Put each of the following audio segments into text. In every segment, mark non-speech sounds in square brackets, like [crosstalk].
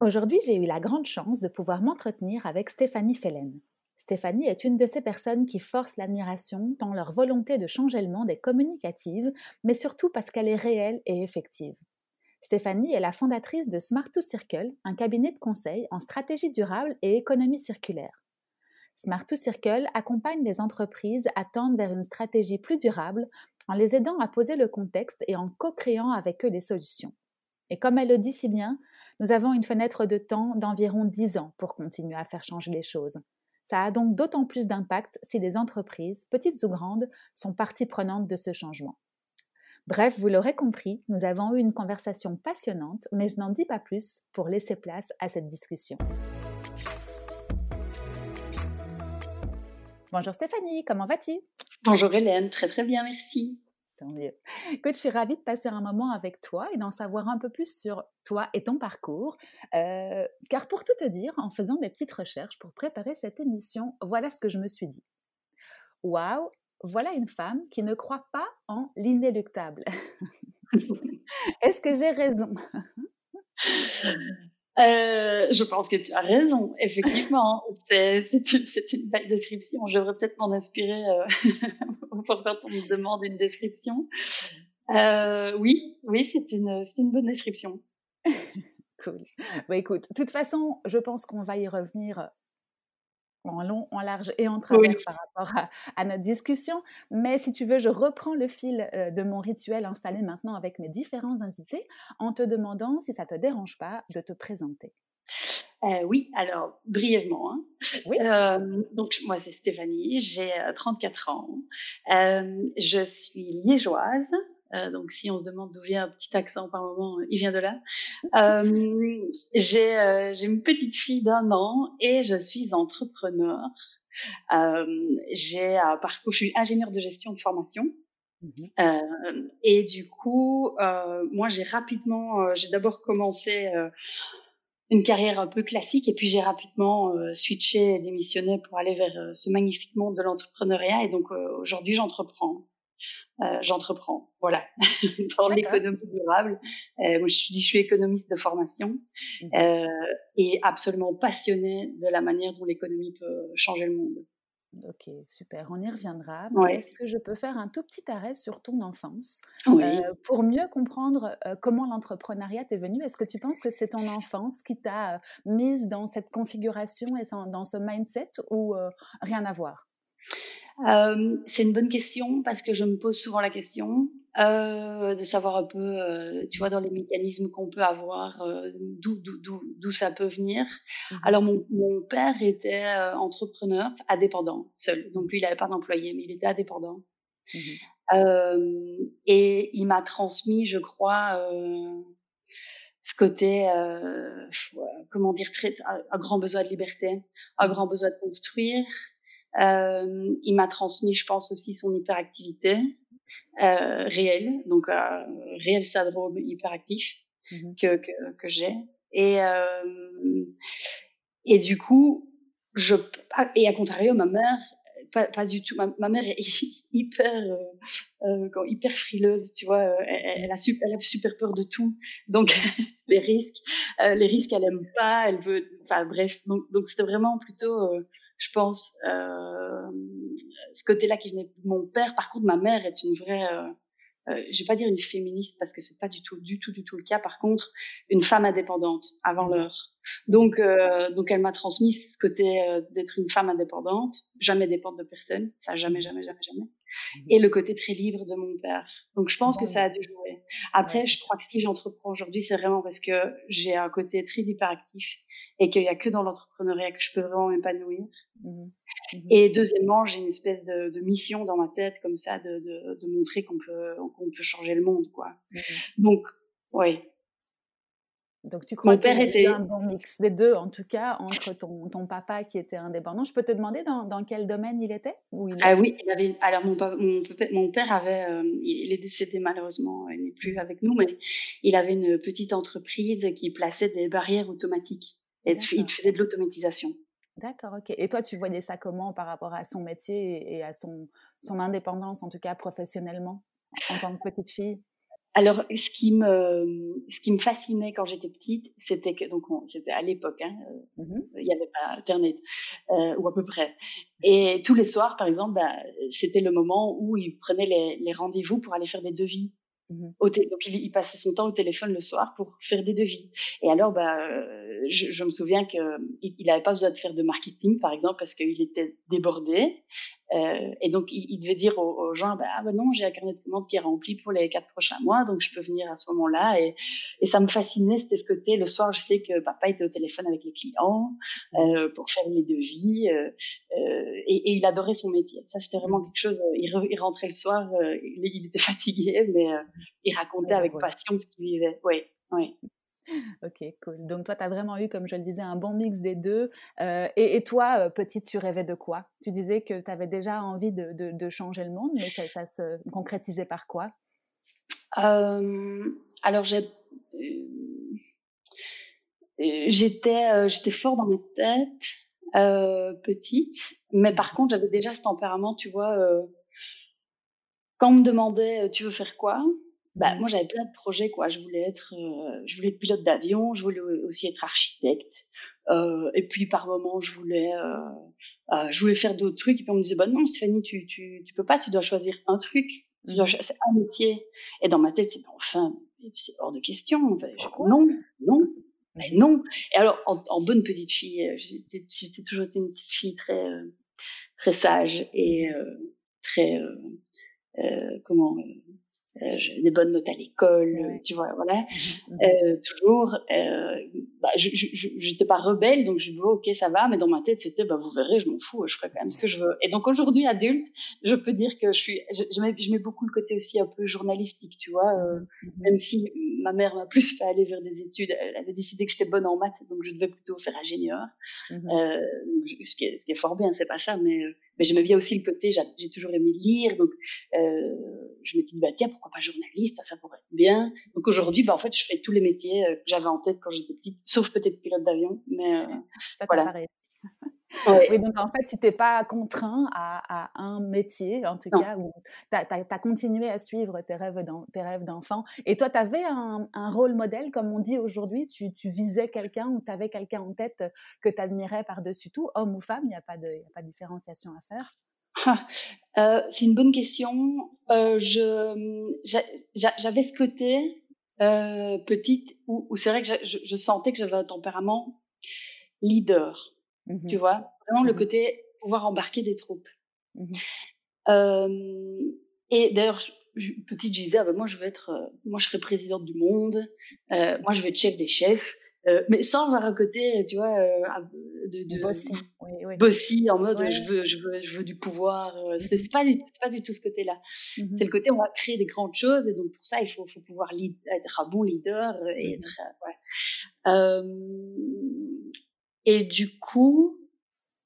Aujourd'hui, j'ai eu la grande chance de pouvoir m'entretenir avec Stéphanie Fellen. Stéphanie est une de ces personnes qui forcent l'admiration tant leur volonté de changer le monde est communicative, mais surtout parce qu'elle est réelle et effective. Stéphanie est la fondatrice de Smart 2 Circle, un cabinet de conseil en stratégie durable et économie circulaire. Smart 2 Circle accompagne les entreprises à tendre vers une stratégie plus durable en les aidant à poser le contexte et en co-créant avec eux des solutions. Et comme elle le dit si bien, nous avons une fenêtre de temps d'environ 10 ans pour continuer à faire changer les choses. Ça a donc d'autant plus d'impact si les entreprises, petites ou grandes, sont partie prenante de ce changement. Bref, vous l'aurez compris, nous avons eu une conversation passionnante, mais je n'en dis pas plus pour laisser place à cette discussion. Bonjour Stéphanie, comment vas-tu? Bonjour Hélène, très très bien, merci. Tant mieux. Écoute, je suis ravie de passer un moment avec toi et d'en savoir un peu plus sur toi et ton parcours. Euh, car pour tout te dire, en faisant mes petites recherches pour préparer cette émission, voilà ce que je me suis dit. Waouh, voilà une femme qui ne croit pas en l'inéluctable. [laughs] Est-ce que j'ai raison? [laughs] euh, je pense que tu as raison, effectivement. [laughs] c'est une, une, belle description. Je devrais peut-être m'en inspirer euh, [laughs] pour quand on me demande une description. Euh, oui, oui, c'est une, une bonne description. [laughs] cool. Bah, écoute, de toute façon, je pense qu'on va y revenir en long, en large et en travers par rapport à, notre discussion. Mais si tu veux, je reprends le fil euh, de mon rituel installé maintenant avec mes différents invités en te demandant, si ça te dérange pas, de te présenter. Euh, oui, alors brièvement. Hein. Oui. Euh, donc moi c'est Stéphanie, j'ai 34 ans, je suis liégeoise, euh, donc, si on se demande d'où vient un petit accent par moment, il vient de là. Euh, [laughs] j'ai, euh, j'ai une petite fille d'un an et je suis entrepreneur. Euh, j'ai un parcours, je suis ingénieur de gestion de formation. Mmh et du coup, moi, j'ai rapidement, j'ai d'abord commencé une carrière un peu classique et puis j'ai rapidement switché et démissionné pour aller vers ce magnifique monde de l'entrepreneuriat. Et donc, aujourd'hui, j'entreprends. Euh, j'entreprends. Voilà, [laughs] dans l'économie durable. Euh, moi, je, dis, je suis économiste de formation mmh. euh, et absolument passionnée de la manière dont l'économie peut changer le monde. Ok, super, on y reviendra. Est-ce que je peux faire un tout petit arrêt sur ton enfance euh, pour mieux comprendre comment l'entrepreneuriat est venu? Est-ce que tu penses que c'est ton enfance qui t'a mise dans cette configuration et dans ce mindset ou rien à voir? Euh, c'est une bonne question parce que je me pose souvent la question euh, de savoir un peu, euh, tu vois, dans les mécanismes qu'on peut avoir, euh, d'où ça peut venir. Mmh Alors mon, mon, père était euh, entrepreneur, indépendant, seul. Donc lui, il n'avait pas d'employé, mais il était indépendant. Mmh et il m'a transmis, je crois, ce côté, comment dire, très, un grand besoin de liberté, un mmh grand besoin de construire, euh, il m'a transmis, je pense aussi, son hyperactivité euh, réelle, donc euh, réel syndrome hyperactif mmh que, que, que j'ai. Et, euh, et du coup, je, et à contrario, ma mère, pas, pas du tout. Ma, ma mère est [laughs] hyper, hyper frileuse, tu vois. Elle, elle, a super, elle a super peur de tout. Donc [laughs] les risques, les risques, elle aime pas. Elle veut, enfin bref. Donc donc c'était vraiment plutôt je pense, euh, ce côté-là qui venait de mon père. Par contre, ma mère est une vraie, euh, euh, je vais pas dire une féministe parce que c'est pas du tout, du tout, du tout le cas. Par contre, une femme indépendante avant l'heure. Donc, euh, donc elle m'a transmis ce côté euh, d'être une femme indépendante, jamais dépendre de personne, ça jamais, jamais, jamais, jamais. Mhm. Et le côté très libre de mon père. Donc, je pense que ça a dû jouer. Après, je crois que si j'entreprends aujourd'hui, c'est vraiment parce que j'ai un côté très hyperactif et qu'il y a que dans l'entrepreneuriat que je peux vraiment m'épanouir. Mhm. Mhm. Et deuxièmement, j'ai une espèce de, de, mission dans ma tête comme ça de, de, de montrer qu'on peut, qu'on peut changer le monde, quoi. Donc, oui, Donc tu crois qu'il y a un bon mix des deux, en tout cas, entre ton, ton papa qui était indépendant? Je peux te demander dans, dans quel domaine il était Ah oui, il avait, alors mon, mon, mon père avait, euh, il est décédé malheureusement, il n'est plus avec nous, mais il avait une petite entreprise qui plaçait des barrières automatiques. Et il faisait de l'automatisation. D'accord, ok. Et toi, tu voyais ça comment par rapport à son métier et à son, son indépendance, en tout cas professionnellement, en tant que petite fille? Alors, ce qui me, ce qui me fascinait quand j'étais petite, c'était que donc c'était à l'époque, hein, euh, mmh il n'y avait pas Internet euh, ou à peu près. Et tous les soirs, par exemple, bah, c'était le moment où il prenait les, les rendez-vous pour aller faire des devis Mmh donc il, il, passait son temps au téléphone le soir pour faire des devis. Et alors, bah, euh, je, je me souviens qu'il n'avait pas besoin de faire de marketing, par exemple, parce qu'il était débordé. Euh, et donc, il, il, devait dire aux, gens, bah, ah, bah non, j'ai un carnet de commandes qui est rempli pour les quatre prochains mois, donc je peux venir à ce moment-là. Et, et ça me fascinait, c'était ce côté. Le soir, je sais que papa était au téléphone avec les clients mmh. euh, pour faire les devis. Euh, et, et, il adorait son métier. Ça, c'était vraiment quelque chose. Il, il rentrait le soir, il, il, était [laughs] fatigué, mais il racontait avec passion ce qu'il vivait. Oui, oui. Ok, cool. Donc toi, tu as vraiment eu, comme je le disais, un bon mix des deux. Euh, et, toi, euh, petite, tu rêvais de quoi? Tu disais que tu avais déjà envie de, changer le monde, mais ça, se concrétisait par quoi? Euh, Alors, j'ai, j'étais, j'étais fort dans mes têtes, petite, mais par contre, j'avais déjà ce tempérament, tu vois. quand on me demandait, tu veux faire quoi? Bah, mmh. moi j'avais plein de projets quoi. Je voulais être, euh, je voulais être pilote d'avion, je voulais aussi être architecte. Euh, et puis par moments je voulais, euh, euh je voulais faire d'autres trucs. Et puis on me disait bah non Stéphanie tu tu tu peux pas, tu dois choisir un truc, tu dois mmh. c'est un métier. Et dans ma tête c'est enfin c'est hors de question. Enfin, non non mais non. Et alors en, en bonne petite fille, euh, j'étais toujours une petite fille très très sage et très comment euh, des bonnes notes à l'école, tu vois, voilà. Mmh. [laughs] Euh, toujours, euh, bah, j'étais pas rebelle, donc je me dis, ok, ça va, mais dans ma tête, c'était, bah, vous verrez, je m'en fous, je ferai quand même ce que je veux. Et donc aujourd'hui, adulte, je peux dire que je suis, je, mets, je mets, beaucoup le côté aussi un peu journalistique, tu vois, euh, mmh, même si ma mère m'a plus fait aller vers des études, elle avait décidé que j'étais bonne en maths, donc je devais plutôt faire ingénieur, euh, ce, qui est, ce qui est fort bien, c'est pas ça, mais, mais j'aimais bien aussi le côté, j'ai toujours aimé lire, donc je me dis, bah tiens, pourquoi pas journaliste, ça pourrait être bien. Donc aujourd'hui, bah, en fait, je fais tous les métiers euh, que j'avais en tête quand j'étais petite, sauf peut-être pilote d'avion, mais euh, voilà. Oui, donc en fait, tu t'es pas contraint à, un métier, en tout cas, où tu as, continué à suivre tes rêves d'enfant. Et toi, tu avais un, rôle modèle, comme on dit aujourd'hui, tu, visais quelqu'un ou tu avais quelqu'un en tête que tu admirais par-dessus tout, homme ou femme, il n'y a, pas de, a pas de différenciation à faire? Ah, [laughs] euh, c'est une bonne question. Euh, j'avais ce côté euh, petite où, où c'est vrai que je, je, sentais que j'avais un tempérament leader. Mmh tu vois, vraiment le mmh côté pouvoir embarquer des troupes. Mmh euh, et d'ailleurs, petite, disais, ah ben moi je veux être, euh, moi je serai présidente du monde, euh, moi je veux être chef des chefs. Euh, mais sans avoir un côté, tu vois, de, de bossy, oui, oui. bossy en mode je veux, je veux, je veux du pouvoir. C'est pas du, c'est pas du tout ce côté-là. C'est le côté on va créer des grandes choses et donc pour ça il faut, faut pouvoir lead, être un bon leader et être, ouais. Euh, et du coup,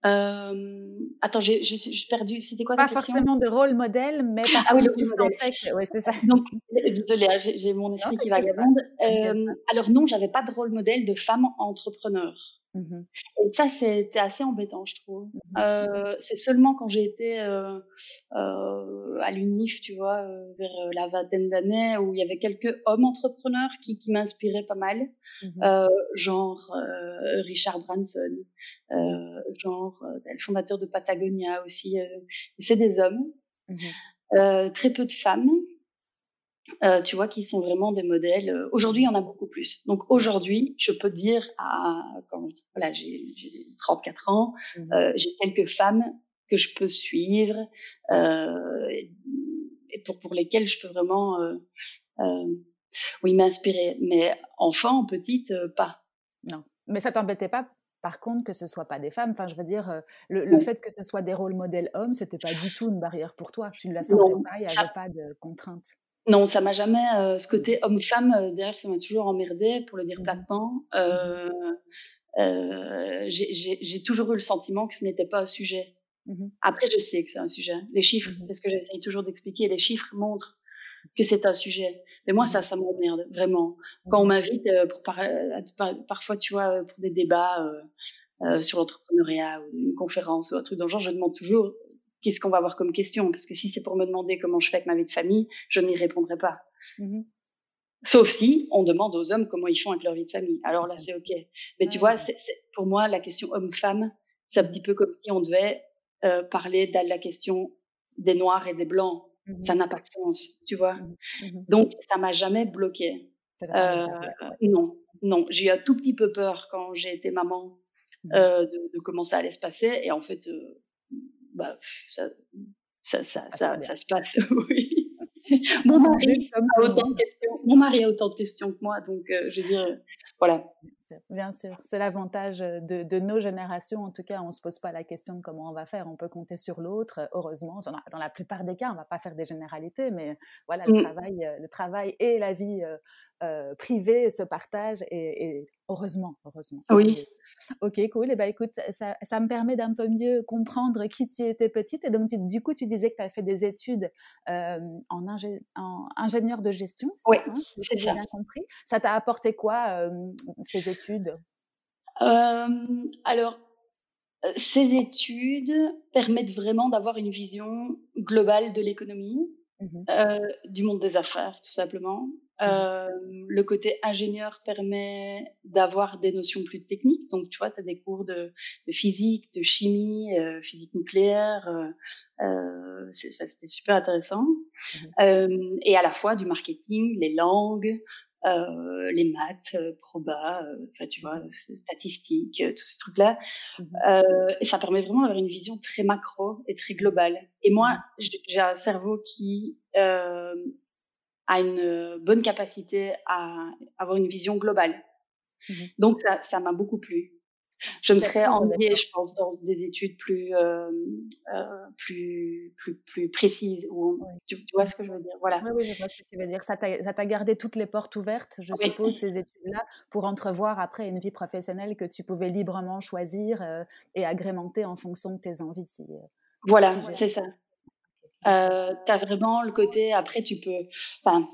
euh, attends, j'ai perdu. C'était quoi Pas forcément de rôle modèle, mais par ah, oui, le modèle. Ouais, c'est ça. Donc, désolée, hein, j'ai mon esprit qui vagabonde. Euh, alors non, j'avais pas de rôle modèle de femme entrepreneur. Mmh et ça, c'était assez embêtant, je trouve. Mmh euh, c'est seulement quand j'ai été euh, euh, à l'UNIF, tu vois, vers la vingtaine d'années, où il y avait quelques hommes entrepreneurs qui, qui m'inspiraient pas mal, mmh genre Richard Branson, genre le fondateur de Patagonia aussi. c'est des hommes. très peu de femmes. Euh, tu vois, qui sont vraiment des modèles. Euh, aujourd'hui, il y en a beaucoup plus. Donc aujourd'hui, je peux dire à quand voilà, j'ai 34 ans, mmh euh, j'ai quelques femmes que je peux suivre euh, et pour pour lesquelles je peux vraiment oui m'inspirer. Mais enfant, petite, pas. Non, mais ça t'embêtait pas par contre, que ce soit pas des femmes, enfin, je veux dire, le, le fait que ce soit des rôles modèles hommes, c'était pas du tout une barrière pour toi. Tu ne la sentais pas, il n'y avait pas de contraintes. Non, ça m'a jamais euh, ce côté homme-femme. Euh, D'ailleurs, ça m'a toujours emmerdé, pour le dire platement. Euh, euh, J'ai toujours eu le sentiment que ce n'était pas un sujet. Mmh Après, je sais que c'est un sujet. Les chiffres, mmh c'est ce que j'essaye toujours d'expliquer. Les chiffres montrent que c'est un sujet. Mais moi, ça, ça m'emmerde vraiment. Quand on m'invite parfois, tu vois, pour des débats sur l'entrepreneuriat ou une conférence ou un truc dans le genre, je demande toujours qu'est-ce qu'on va avoir comme question? Parce que si c'est pour me demander comment je fais avec ma vie de famille, je n'y répondrai pas. Mmh Sauf si on demande aux hommes comment ils font avec leur vie de famille. Alors là, c'est OK. Mais tu vois, pour moi, la question homme-femme, c'est un petit peu comme si on devait euh, parler de la question des noirs et des blancs. Mmh ça n'a pas de sens, tu vois. Donc, ça m'a jamais bloqué. Euh, non, non. J'ai eu un tout petit peu peur quand j'ai été maman euh, de, de, comment ça allait se passer. Et en fait, euh, bah, ça, ça, ça, ça, ça se passe, [laughs] oui. [laughs] Mon mari, a autant de questions. Mon mari a autant de questions que moi, donc euh, je veux dire, voilà. Bien sûr, c'est l'avantage de, de, nos générations. En tout cas, on ne se pose pas la question de comment on va faire. On peut compter sur l'autre. Heureusement, dans la plupart des cas, on ne va pas faire des généralités, mais voilà, le, mmh. travail, euh, le travail et la vie euh, privée se partagent et, et, heureusement, heureusement. Oui. Ok, cool. Et ben, écoute, ça, ça me permet d'un peu mieux comprendre qui tu étais petite. Et donc, du coup, tu disais que tu as fait des études euh, en, en, ingénieur de gestion. Oui, c'est ça. bien compris. Ça t'a apporté quoi, ces études? Alors, ces études permettent vraiment d'avoir une vision globale de l'économie, mmh euh, du monde des affaires, tout simplement. Mmh euh, le côté ingénieur permet d'avoir des notions plus techniques. Donc, tu vois, tu as des cours de, de, physique, de chimie, euh, physique nucléaire. C'était super intéressant. Mmh et à la fois du marketing, les langues, euh, les maths, euh, proba, euh, enfin tu vois, statistiques, tous ces trucs-là. Mmh et ça permet vraiment d'avoir une vision très macro et très globale. Et moi, mmh j'ai un cerveau qui a une bonne capacité à avoir une vision globale. Mmh Donc ça, ça m'a beaucoup plu. Je me serais ennuyée, je pense, dans des études plus, euh, euh, plus, plus, plus précises. Où tu, vois ce que je veux dire Voilà. Oui, oui, je vois ce que tu veux dire. Ça t'a gardé toutes les portes ouvertes, je suppose, ces études-là, pour entrevoir après une vie professionnelle que tu pouvais librement choisir euh, et agrémenter en fonction de tes envies. Si, voilà, c'est ça. Euh, tu as vraiment le côté, après, tu peux, enfin,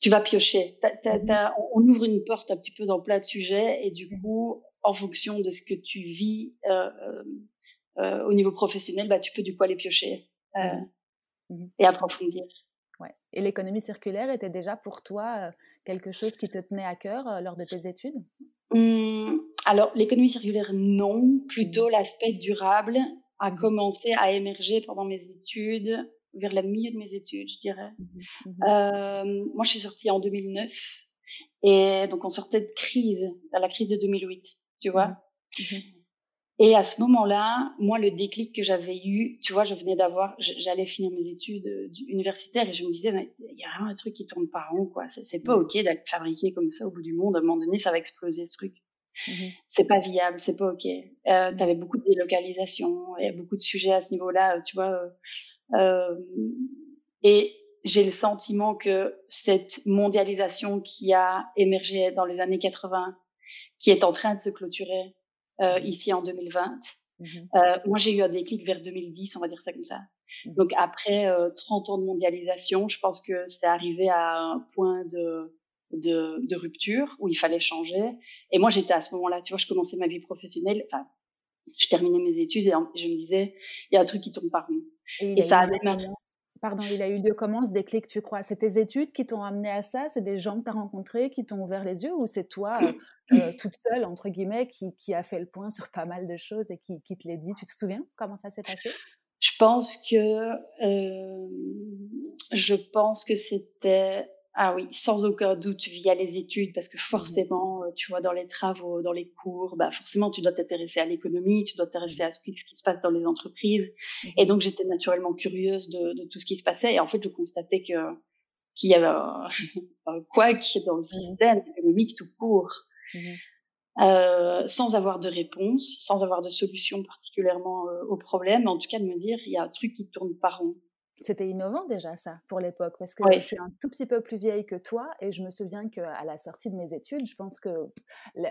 tu vas piocher. Mmh on ouvre une porte un petit peu dans plein de sujets et du mmh coup, en fonction de ce que tu vis euh, euh, euh, au niveau professionnel, bah, tu peux du coup aller piocher mmh mmh et approfondir. Ouais. Et l'économie circulaire était déjà pour toi quelque chose qui te tenait à cœur lors de tes études? Mmh, Alors, l'économie circulaire, non. Plutôt l'aspect durable a commencé à émerger pendant mes études, vers le milieu de mes études, je dirais. moi, je suis sortie en 2009 et donc on sortait de crise, la crise de 2008 tu vois. Mmh et à ce moment-là, moi, le déclic que j'avais eu, tu vois, je venais d'avoir, j'allais finir mes études euh, universitaires et je me disais, il y a vraiment un truc qui tourne pas rond, quoi. C'est pas mmh. ok d'être fabriqué comme ça au bout du monde. À un moment donné, ça va exploser ce truc. Mmh c'est pas viable, c'est pas ok. Euh, tu avais beaucoup de délocalisation, il y a beaucoup de sujets à ce niveau-là, euh, tu vois. Euh, et j'ai le sentiment que cette mondialisation qui a émergé dans les années 80 qui est en train de se clôturer euh, mmh ici en 2020. Mmh euh, moi, j'ai eu un déclic vers 2010, on va dire ça comme ça. Mmh Donc après euh, 30 ans de mondialisation, je pense que c'est arrivé à un point de, de, de, rupture où il fallait changer. Et moi, j'étais à ce moment-là, tu vois, je commençais ma vie professionnelle, enfin, je terminais mes études et je me disais, il y a un truc qui tombe par rond. Et, et ça a démarré. Pardon, il a eu lieu comment ce déclic, tu crois? C'est tes études qui t'ont amené à ça? C'est des gens que tu as rencontrés qui t'ont ouvert les yeux? Ou c'est toi, euh, [clears throat] euh, toute seule, entre guillemets, qui, qui, a fait le point sur pas mal de choses et qui, qui te les dit? Tu te souviens comment ça s'est passé? Je pense que, euh, je pense que c'était ah oui, sans aucun doute via les études, parce que mmh forcément, euh, tu vois, dans les travaux, dans les cours, bah forcément, tu dois t'intéresser à l'économie, tu dois t'intéresser à ce qui, se passe dans les entreprises. Mmh et donc, j'étais naturellement curieuse de, de, tout ce qui se passait. Et en fait, je constatais que qu'il y avait un, [laughs] couac dans le mmh système économique tout court. Euh, sans avoir de réponse, sans avoir de solution particulièrement euh, au problème, en tout cas de me dire il y a un truc qui tourne pas rond. C'était innovant déjà ça pour l'époque parce que je suis un tout petit peu plus vieille que toi et je me souviens qu'à la sortie de mes études, je pense que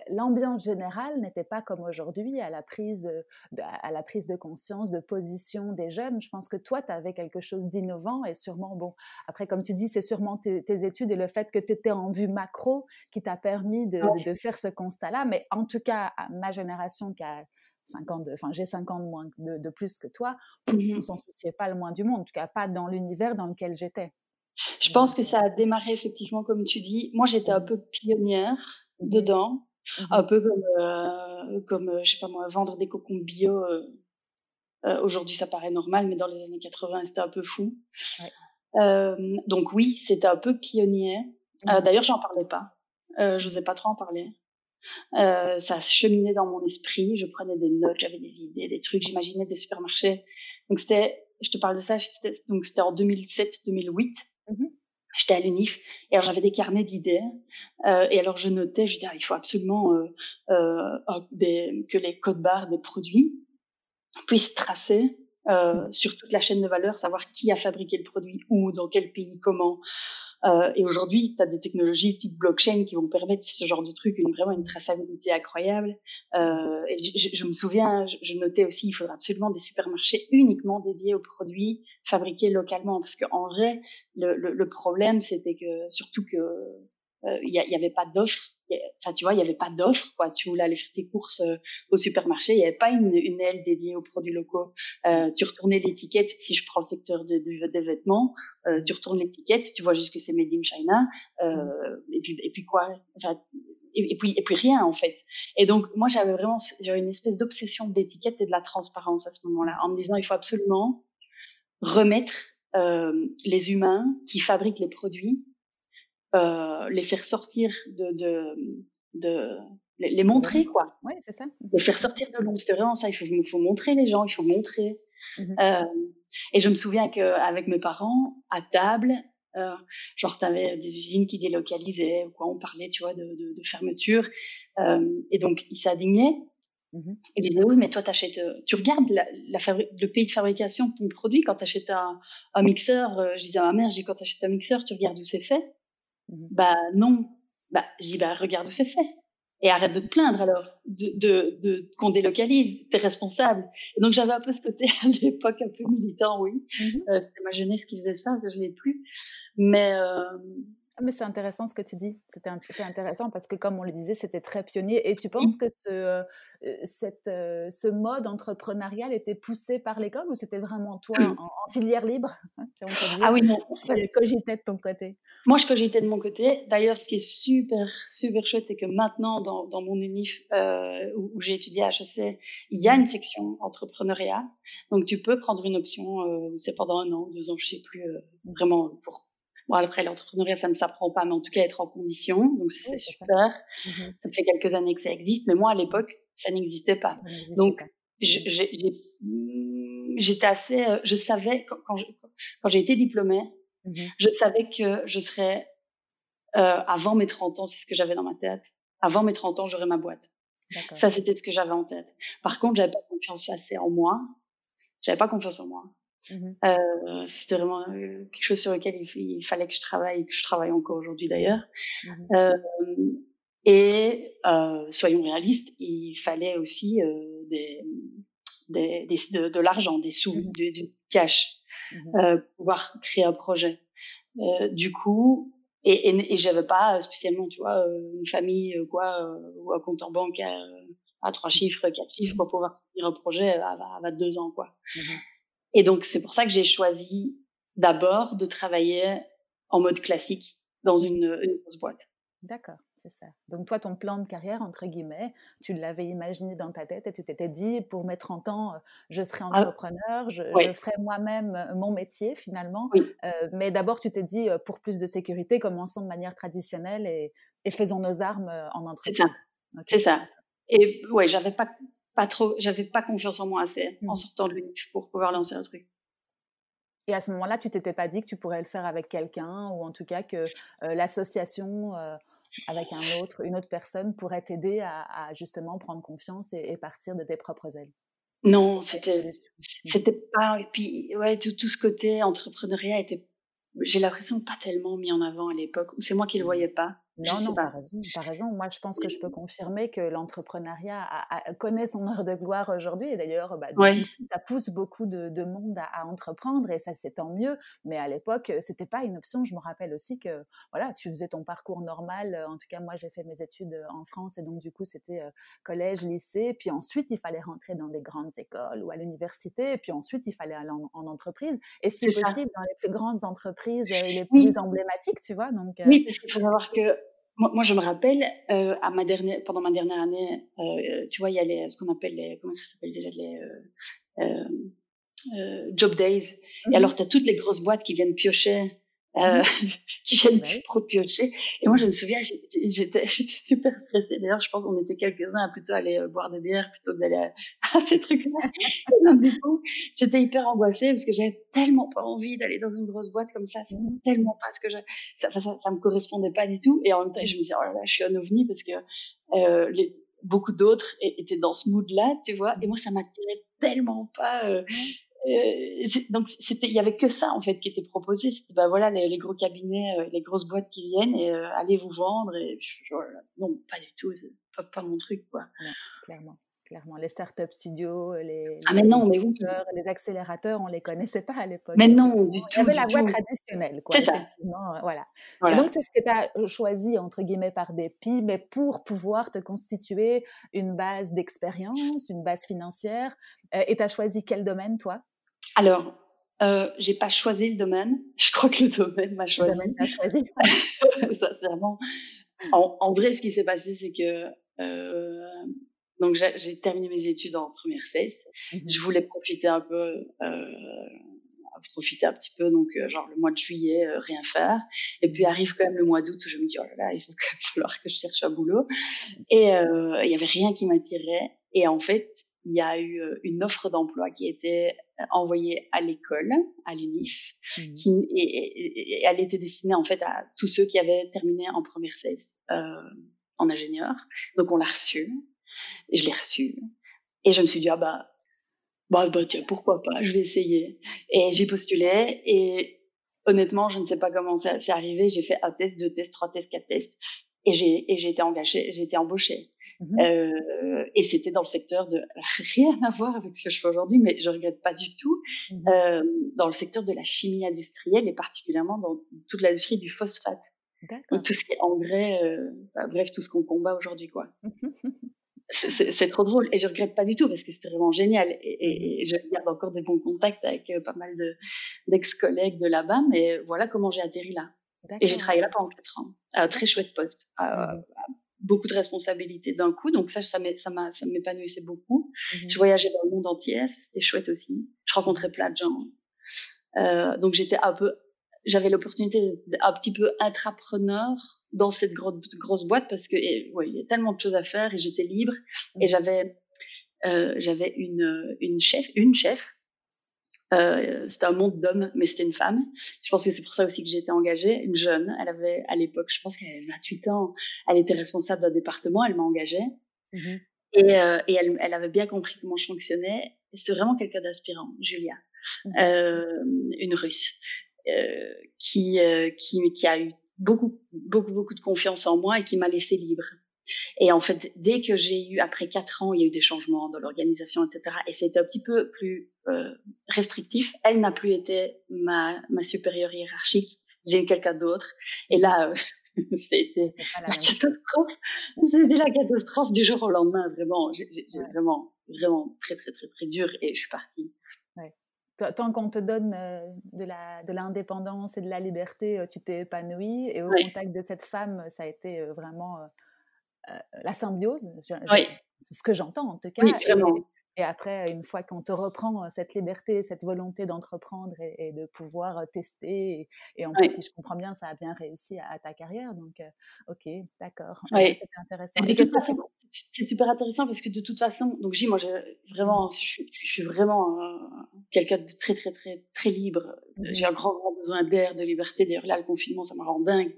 l'ambiance générale n'était pas comme aujourd'hui à la prise de, à la prise de conscience de position des jeunes. Je pense que toi tu avais quelque chose d'innovant et sûrement bon après comme tu dis c'est sûrement tes, études et le fait que tu étais en vue macro qui t'a permis de, de, faire ce constat-là. Mais en tout cas à ma génération qui a enfin j'ai 5 ans de moins de, plus que toi, on ne mmh s'en souciait pas le moins du monde, en tout cas pas dans l'univers dans lequel j'étais. Je pense que ça a démarré effectivement comme tu dis. Moi j'étais un mmh. peu pionnière mmh dedans, un peu comme, euh, comme euh, je sais pas moi, vendre des cocons bio. Euh, aujourd'hui ça paraît normal, mais dans les années 80 c'était un peu fou. donc oui, c'était un peu pionnier. D'ailleurs j'en parlais pas. je n'osais pas trop en parler. Euh, ça cheminait dans mon esprit. Je prenais des notes, j'avais des idées, des trucs. J'imaginais des supermarchés. Donc c'était, je te parle de ça. Donc c'était en 2007-2008. Mmh j'étais à l'UNIF et alors j'avais des carnets d'idées euh, et alors je notais, je disais ah, il faut absolument euh, des, que les codes barres des produits puissent tracer euh, mmh. sur toute la chaîne de valeur, savoir qui a fabriqué le produit, où, dans quel pays, comment, euh, et aujourd'hui, tu as des technologies type blockchain qui vont permettre ce genre de truc, une, vraiment une traçabilité incroyable. Euh, et je, je, me souviens, je, notais aussi, il faudra absolument des supermarchés uniquement dédiés aux produits fabriqués localement, parce qu'en vrai, le, le, le problème, c'était que surtout que euh, il n'y avait pas d'offre. Enfin, tu vois, il n'y avait pas d'offre, quoi. Tu voulais aller faire tes courses euh, au supermarché, il n'y avait pas une, une, aile dédiée aux produits locaux. Euh, tu retournais l'étiquette, si je prends le secteur de, des vêtements, euh, tu retournes l'étiquette, tu vois juste que c'est made in China, euh, et puis et puis quoi enfin, et, puis et puis rien en fait. Et donc moi j'avais vraiment j'avais une espèce d'obsession de l'étiquette et de la transparence à ce moment-là, en me disant il faut absolument remettre les humains qui fabriquent les produits euh, les faire sortir de, de, de les, montrer quoi. Ouais, c'est ça. Les faire sortir de l'ombre, c'était vraiment ça. Il faut, il faut montrer les gens, il faut montrer. Mmh euh, et je me souviens qu'avec mes parents, à table, euh, genre t'avais des usines qui délocalisaient, quoi, on parlait, tu vois, de, de, de fermeture. Euh, et donc ils s'indignaient. Mmh et ils disaient oui, mais toi t'achètes, euh, tu regardes la, la le pays de fabrication de ton produit quand t'achètes un, un mixeur. Euh, je disais à ma mère, dis quand t'achètes un mixeur, tu regardes où c'est fait. Mmh bah non. Bah, je dis, bah regarde où c'est fait. Et arrête de te plaindre alors, de, de, de qu'on délocalise, t'es responsable. Et donc j'avais un peu ce côté [laughs] à l'époque un peu militant, oui. Mmh euh, c'était ma jeunesse qui faisait ça, ça je l'ai plus. Mais euh, mais c'est intéressant ce que tu dis. C'est intéressant parce que, comme on le disait, c'était très pionnier. Et tu penses que ce, euh, cette, euh, ce mode entrepreneurial était poussé par l'école ou c'était vraiment toi en, filière libre Ah oui, non. Tu cogitais de ton côté? Moi, je cogitais de mon côté. D'ailleurs, ce qui est super, super chouette, c'est que maintenant, dans, dans mon UNIF euh, où, j'ai étudié à HEC, il y a une section entrepreneuriat. Donc, tu peux prendre une option, c'est pendant un an, deux ans, je sais plus, vraiment pour Bon, après, l'entrepreneuriat, ça ne s'apprend pas, mais en tout cas, être en condition. Donc, c'est super. Mhm. Ça. fait quelques années que ça existe, mais moi, à l'époque, ça n'existait pas. donc, mm, j'étais assez, euh, je savais, quand, quand j'ai été diplômée, mhm. je savais que je serais, euh, avant mes 30 ans, c'est ce que j'avais dans ma tête. Avant mes 30 ans, j'aurais ma boîte. Ça, c'était ce que j'avais en tête. Par contre, j'avais pas confiance assez en moi. J'avais pas confiance en moi. Mmh euh, c'était vraiment euh, quelque chose sur lequel il, fallait que je travaille, que je travaille encore aujourd'hui d'ailleurs. Mmh euh, et soyons réalistes, il fallait aussi des, des, des, de, de l'argent, des sous, mmh du, du cash, pour pouvoir créer un projet. du coup, et, et, et j'avais pas spécialement, tu vois, une famille quoi ou un compte en banque à, à trois chiffres, quatre chiffres pour pouvoir finir un projet à, à, deux ans, quoi. Et donc, c'est pour ça que j'ai choisi d'abord de travailler en mode classique dans une, une grosse boîte. D'accord, c'est ça. Donc toi, ton plan de carrière, entre guillemets, tu l'avais imaginé dans ta tête et tu t'étais dit, pour mes 30 ans, je serai ah. entrepreneur, je, je ferai moi-même euh, mon métier finalement. Euh, mais d'abord, tu t'es dit, euh, pour plus de sécurité, commençons de manière traditionnelle et, et faisons nos armes en entreprise. C'est ça. C'est ça. Et ouais, j'avais pas pas trop, j'avais pas confiance en moi assez en mmh. sortant de l'UNIF pour pouvoir lancer un truc. Et à ce moment-là, tu t'étais pas dit que tu pourrais le faire avec quelqu'un ou en tout cas que euh, l'association euh, avec un autre, une autre personne pourrait t'aider à, justement prendre confiance et, partir de tes propres ailes? Non, c'était c'était pas. Et puis, ouais, tout, tout ce côté entrepreneuriat était, j'ai l'impression, pas tellement mis en avant à l'époque, ou c'est moi qui le voyais pas. Non, non, t'as raison. Moi, je pense que je peux confirmer que l'entrepreneuriat connaît son heure de gloire aujourd'hui. Et d'ailleurs, bah, ça pousse beaucoup de, monde à, entreprendre et ça, c'est tant mieux. Mais à l'époque, c'était pas une option. Je me rappelle aussi que, voilà, tu faisais ton parcours normal. En tout cas, moi, j'ai fait mes études en France et donc, du coup, c'était collège, lycée. Puis ensuite, il fallait rentrer dans des grandes écoles ou à l'université. Et puis ensuite, il fallait aller en, entreprise. Et si possible, dans les plus grandes entreprises les plus emblématiques, tu vois? Donc, oui, parce qu'il faut savoir que moi, je me rappelle, euh, à ma dernière, pendant ma dernière année, euh, tu vois, il y a les, ce qu'on appelle les, comment ça s'appelle déjà, les euh, euh, euh job days. Et mhm. alors, tu as toutes les grosses boîtes qui viennent piocher euh, mmh. [laughs] qui viennent ouais. trop piocher. Et moi, je me souviens, [laughs] j'étais super stressée. D'ailleurs, je pense qu'on était quelques-uns à plutôt aller euh, boire des bières plutôt que d'aller à, [laughs] ces trucs-là. donc, du coup, j'étais hyper angoissée parce que j'avais tellement pas envie d'aller dans une grosse boîte comme ça. C'était mmh. tellement pas ce que je, ça, ça, ça, me correspondait pas du tout. Et en même temps, je me disais, oh là là, je suis un ovni parce que euh, les, beaucoup d'autres étaient dans ce mood-là, tu vois. Et moi, ça m'attirait tellement pas. Euh, donc c'était, il y avait que ça en fait qui était proposé. C'était bah voilà les, les gros cabinets, euh, les grosses boîtes qui viennent et euh, allez vous vendre. Et non, pas du tout, c'est pas, pas mon truc quoi. clairement, clairement. Les startup studios, les, ah, mais non, mais oui. les accélérateurs, on les connaissait pas à l'époque. Mais non, du tout. Il y avait la voie traditionnelle quoi. C'est ça. Voilà. voilà. Et donc c'est ce que tu as choisi entre guillemets par dépit, mais pour pouvoir te constituer une base d'expérience, une base financière. et tu as choisi quel domaine toi? Alors, euh, j'ai pas choisi le domaine. [laughs] Je crois que le domaine m'a choisi. Le domaine choisi. [laughs] Sincèrement. En, en, vrai, ce qui s'est passé, c'est que euh, donc j'ai terminé mes études en première cesse. Mhm. Je voulais profiter un peu, euh, profiter un petit peu, donc euh, genre le mois de juillet, euh, rien faire. Et puis arrive quand même le mois d'août où je me dis oh là là, il faut quand même [laughs] falloir que je cherche un boulot. Et euh, il y avait rien qui m'attirait. Et en fait, il y a eu une offre d'emploi qui était envoyée à l'école, à l'UNIF, mmh. qui, et, elle était destinée en fait à tous ceux qui avaient terminé en première cesse euh, en ingénieur. Donc on l'a reçue, et je l'ai reçue, et je me suis dit ah bah bah, bah tiens pourquoi pas, je vais essayer. Et j'ai postulé et honnêtement je ne sais pas comment ça s'est arrivé, j'ai fait un test, deux tests, trois tests, quatre tests, et j'ai et j'ai été engagée, j'ai été embauchée. Mmh euh, et c'était dans le secteur de [laughs] rien à voir avec ce que je fais aujourd'hui, mais je regrette pas du tout. Mmh euh, dans le secteur de la chimie industrielle et particulièrement dans toute l'industrie du phosphate. Donc tout ce qui est engrais, euh, enfin, bref, tout ce qu'on combat aujourd'hui, quoi. c'est trop drôle et je regrette pas du tout parce que c'était vraiment génial et, et, je garde encore des bons contacts avec pas mal d'ex-collègues de, là-bas, mais voilà comment j'ai atterri là. Et j'ai travaillé là pendant quatre ans, un très chouette poste, mmh beaucoup de responsabilités d'un coup. Donc ça, ça m'épanouissait beaucoup. Mhm. Je voyageais dans le monde entier, c'était chouette aussi. Je rencontrais plein de gens. Euh, donc j'étais un peu, j'avais l'opportunité d'être un petit peu intrapreneur dans cette grosse, grosse boîte parce que ouais, il y a tellement de choses à faire et j'étais libre et mhm. j'avais euh, j'avais une une chef une chef euh, c'était un monde d'hommes, mais c'était une femme. Je pense que c'est pour ça aussi que j'ai été engagée. Une jeune, elle avait à l'époque, je pense qu'elle avait 28 ans, elle était responsable d'un département, elle m'a engagée. Mm-hmm. Et, euh, et elle, elle, avait bien compris comment je fonctionnais. C'est vraiment quelqu'un d'inspirant, Julia, mm-hmm. euh, une Russe, euh, qui, euh, qui, qui a eu beaucoup, beaucoup, beaucoup de confiance en moi et qui m'a laissé libre. Et en fait, dès que j'ai eu, après quatre ans, il y a eu des changements dans l'organisation, etc. Et c'était un petit peu plus euh, restrictif. Elle n'a plus été ma, ma supérieure hiérarchique. J'ai eu quelqu'un d'autre. Et là, euh, [laughs] c'était la, catastrophe. C'était la catastrophe du jour au lendemain. Vraiment, j'ai vraiment, vraiment très, très, très, très dur. Et je suis partie. Ouais. Tant qu'on te donne euh, de l'indépendance et de la liberté, tu t'es épanouie. Et au contact de cette femme, ça a été vraiment euh, la symbiose, c'est ce que j'entends en tout cas. et, après, une fois qu'on te reprend euh, cette liberté, cette volonté d'entreprendre et, de pouvoir euh, tester, et, en plus, si je comprends bien, ça a bien réussi à, ta carrière. Donc, ok, d'accord. [laughs] Oui. C'était intéressant. c'est super intéressant parce que de toute façon, donc j'ai moi, vraiment, je, suis vraiment quelqu'un de très, très, très, très libre. Mmh j'ai un grand, grand besoin d'air, de liberté. D'ailleurs, là, le confinement, ça me rend dingue.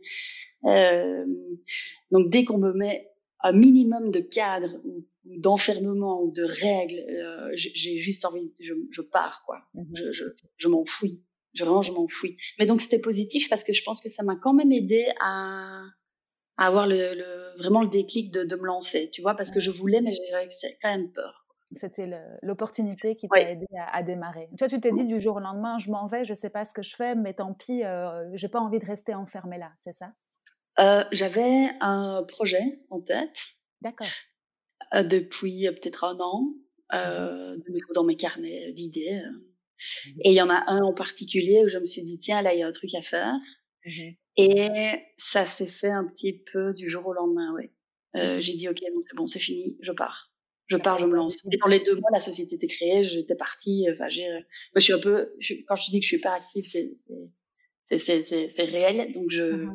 donc, dès qu'on me met un minimum de cadre ou, d'enfermement ou de règles, euh, j'ai juste envie, je, je pars quoi. Mmh je, je, je vraiment, je m'enfouis. Mais donc c'était positif parce que je pense que ça m'a quand même aidé à, à avoir le, le, vraiment le déclic de, de, me lancer, tu vois, parce que je voulais, mais j'avais quand même peur. C'était l'opportunité qui t'a aidé à, démarrer. Toi, tu t'es dit du jour au lendemain, je m'en vais, je sais pas ce que je fais, mais tant pis, euh, j'ai pas envie de rester enfermée là, c'est ça? Euh, J'avais un projet en tête. D'accord. Euh, depuis euh, peut-être un an, euh, nouveau dans mes carnets d'idées. Mmh Et il y en a un en particulier où je me suis dit, tiens, là, il y a un truc à faire. Mmh Et ça s'est fait un petit peu du jour au lendemain, oui. Euh, j'ai dit, OK, bon, c'est bon, c'est fini, je pars. Je pars, je me lance. Et dans les deux mois, la société était créée, j'étais partie. Enfin, j'ai, je suis un peu, je, quand je dis que je suis pas active, c'est, c'est, c'est, c'est, réel. Donc, je,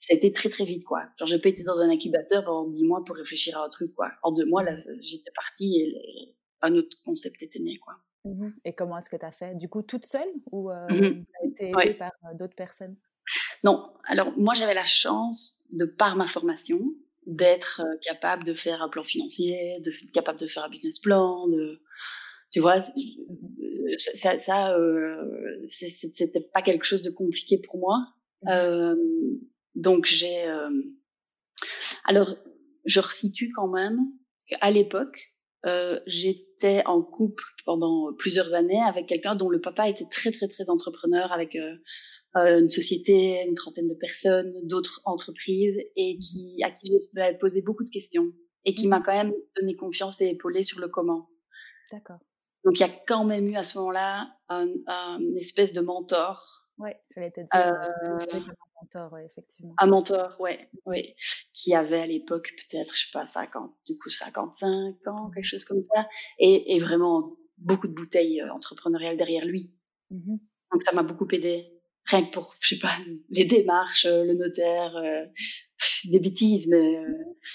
ça a été très très vite quoi. Genre j'ai pas été dans un incubateur pendant dix mois pour réfléchir à un truc quoi. En deux mois là j'étais partie et un autre concept était né quoi. Mmh et comment est-ce que tu as fait? Du coup toute seule ou euh, mmh tu as été aidée par euh, d'autres personnes? Non, alors moi j'avais la chance de par ma formation d'être euh, capable de faire un plan financier, de capable de faire un business plan, de tu vois mmh ça, ça euh, c'était pas quelque chose de compliqué pour moi. Euh, donc j'ai euh, alors je resitue quand même qu'à l'époque euh, j'étais en couple pendant plusieurs années avec quelqu'un dont le papa était très très très entrepreneur avec euh, une société, une trentaine de personnes, d'autres entreprises et qui à qui j'ai posé beaucoup de questions et qui m'a mmh. quand même donné confiance et épaulé sur le comment. D'accord. Donc il y a quand même eu à ce moment-là un, un espèce de mentor oui, j'allais te dire. Euh, un mentor, effectivement. Un mentor, ouais, oui. Qui avait à l'époque peut-être, je sais pas, 50, du coup 55 ans, quelque chose comme ça. Et, et vraiment beaucoup de bouteilles euh, entrepreneuriales derrière lui. Mmh Donc ça m'a beaucoup aidé. Rien que pour, je sais pas, [laughs] les démarches, euh, le notaire, des bêtises, mais.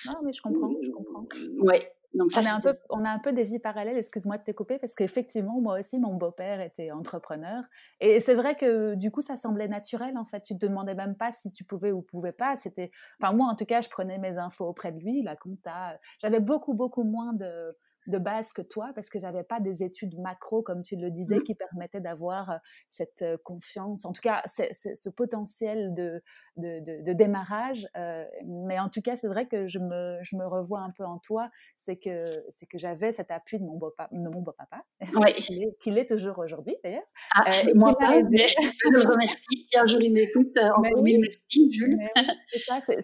non, mais je comprends, je comprends. Ouais, donc ça, on, a un peu, on a un peu des vies parallèles, excuse-moi de te couper, parce qu'effectivement, moi aussi, mon beau-père était entrepreneur. Et c'est vrai que du coup, ça semblait naturel, en fait. Tu te demandais même pas si tu pouvais ou pouvais pas. C'était, enfin, moi, en tout cas, je prenais mes infos auprès de lui, la compta. J'avais beaucoup, beaucoup moins de, de base que toi parce que j'avais pas des études macro comme tu le disais mmh. qui permettaient d'avoir euh, cette euh, confiance. En tout cas ce potentiel de, de, de, démarrage euh, mais en tout cas c'est vrai que je me, je me revois un peu en toi. C'est que c'est que j'avais cet appui de mon beau papa de mon beau papa [laughs] qu'il est, toujours aujourd'hui d'ailleurs ah, moi pas, mais je le remercie jour il m'écoute [laughs] encore mille merci Jules.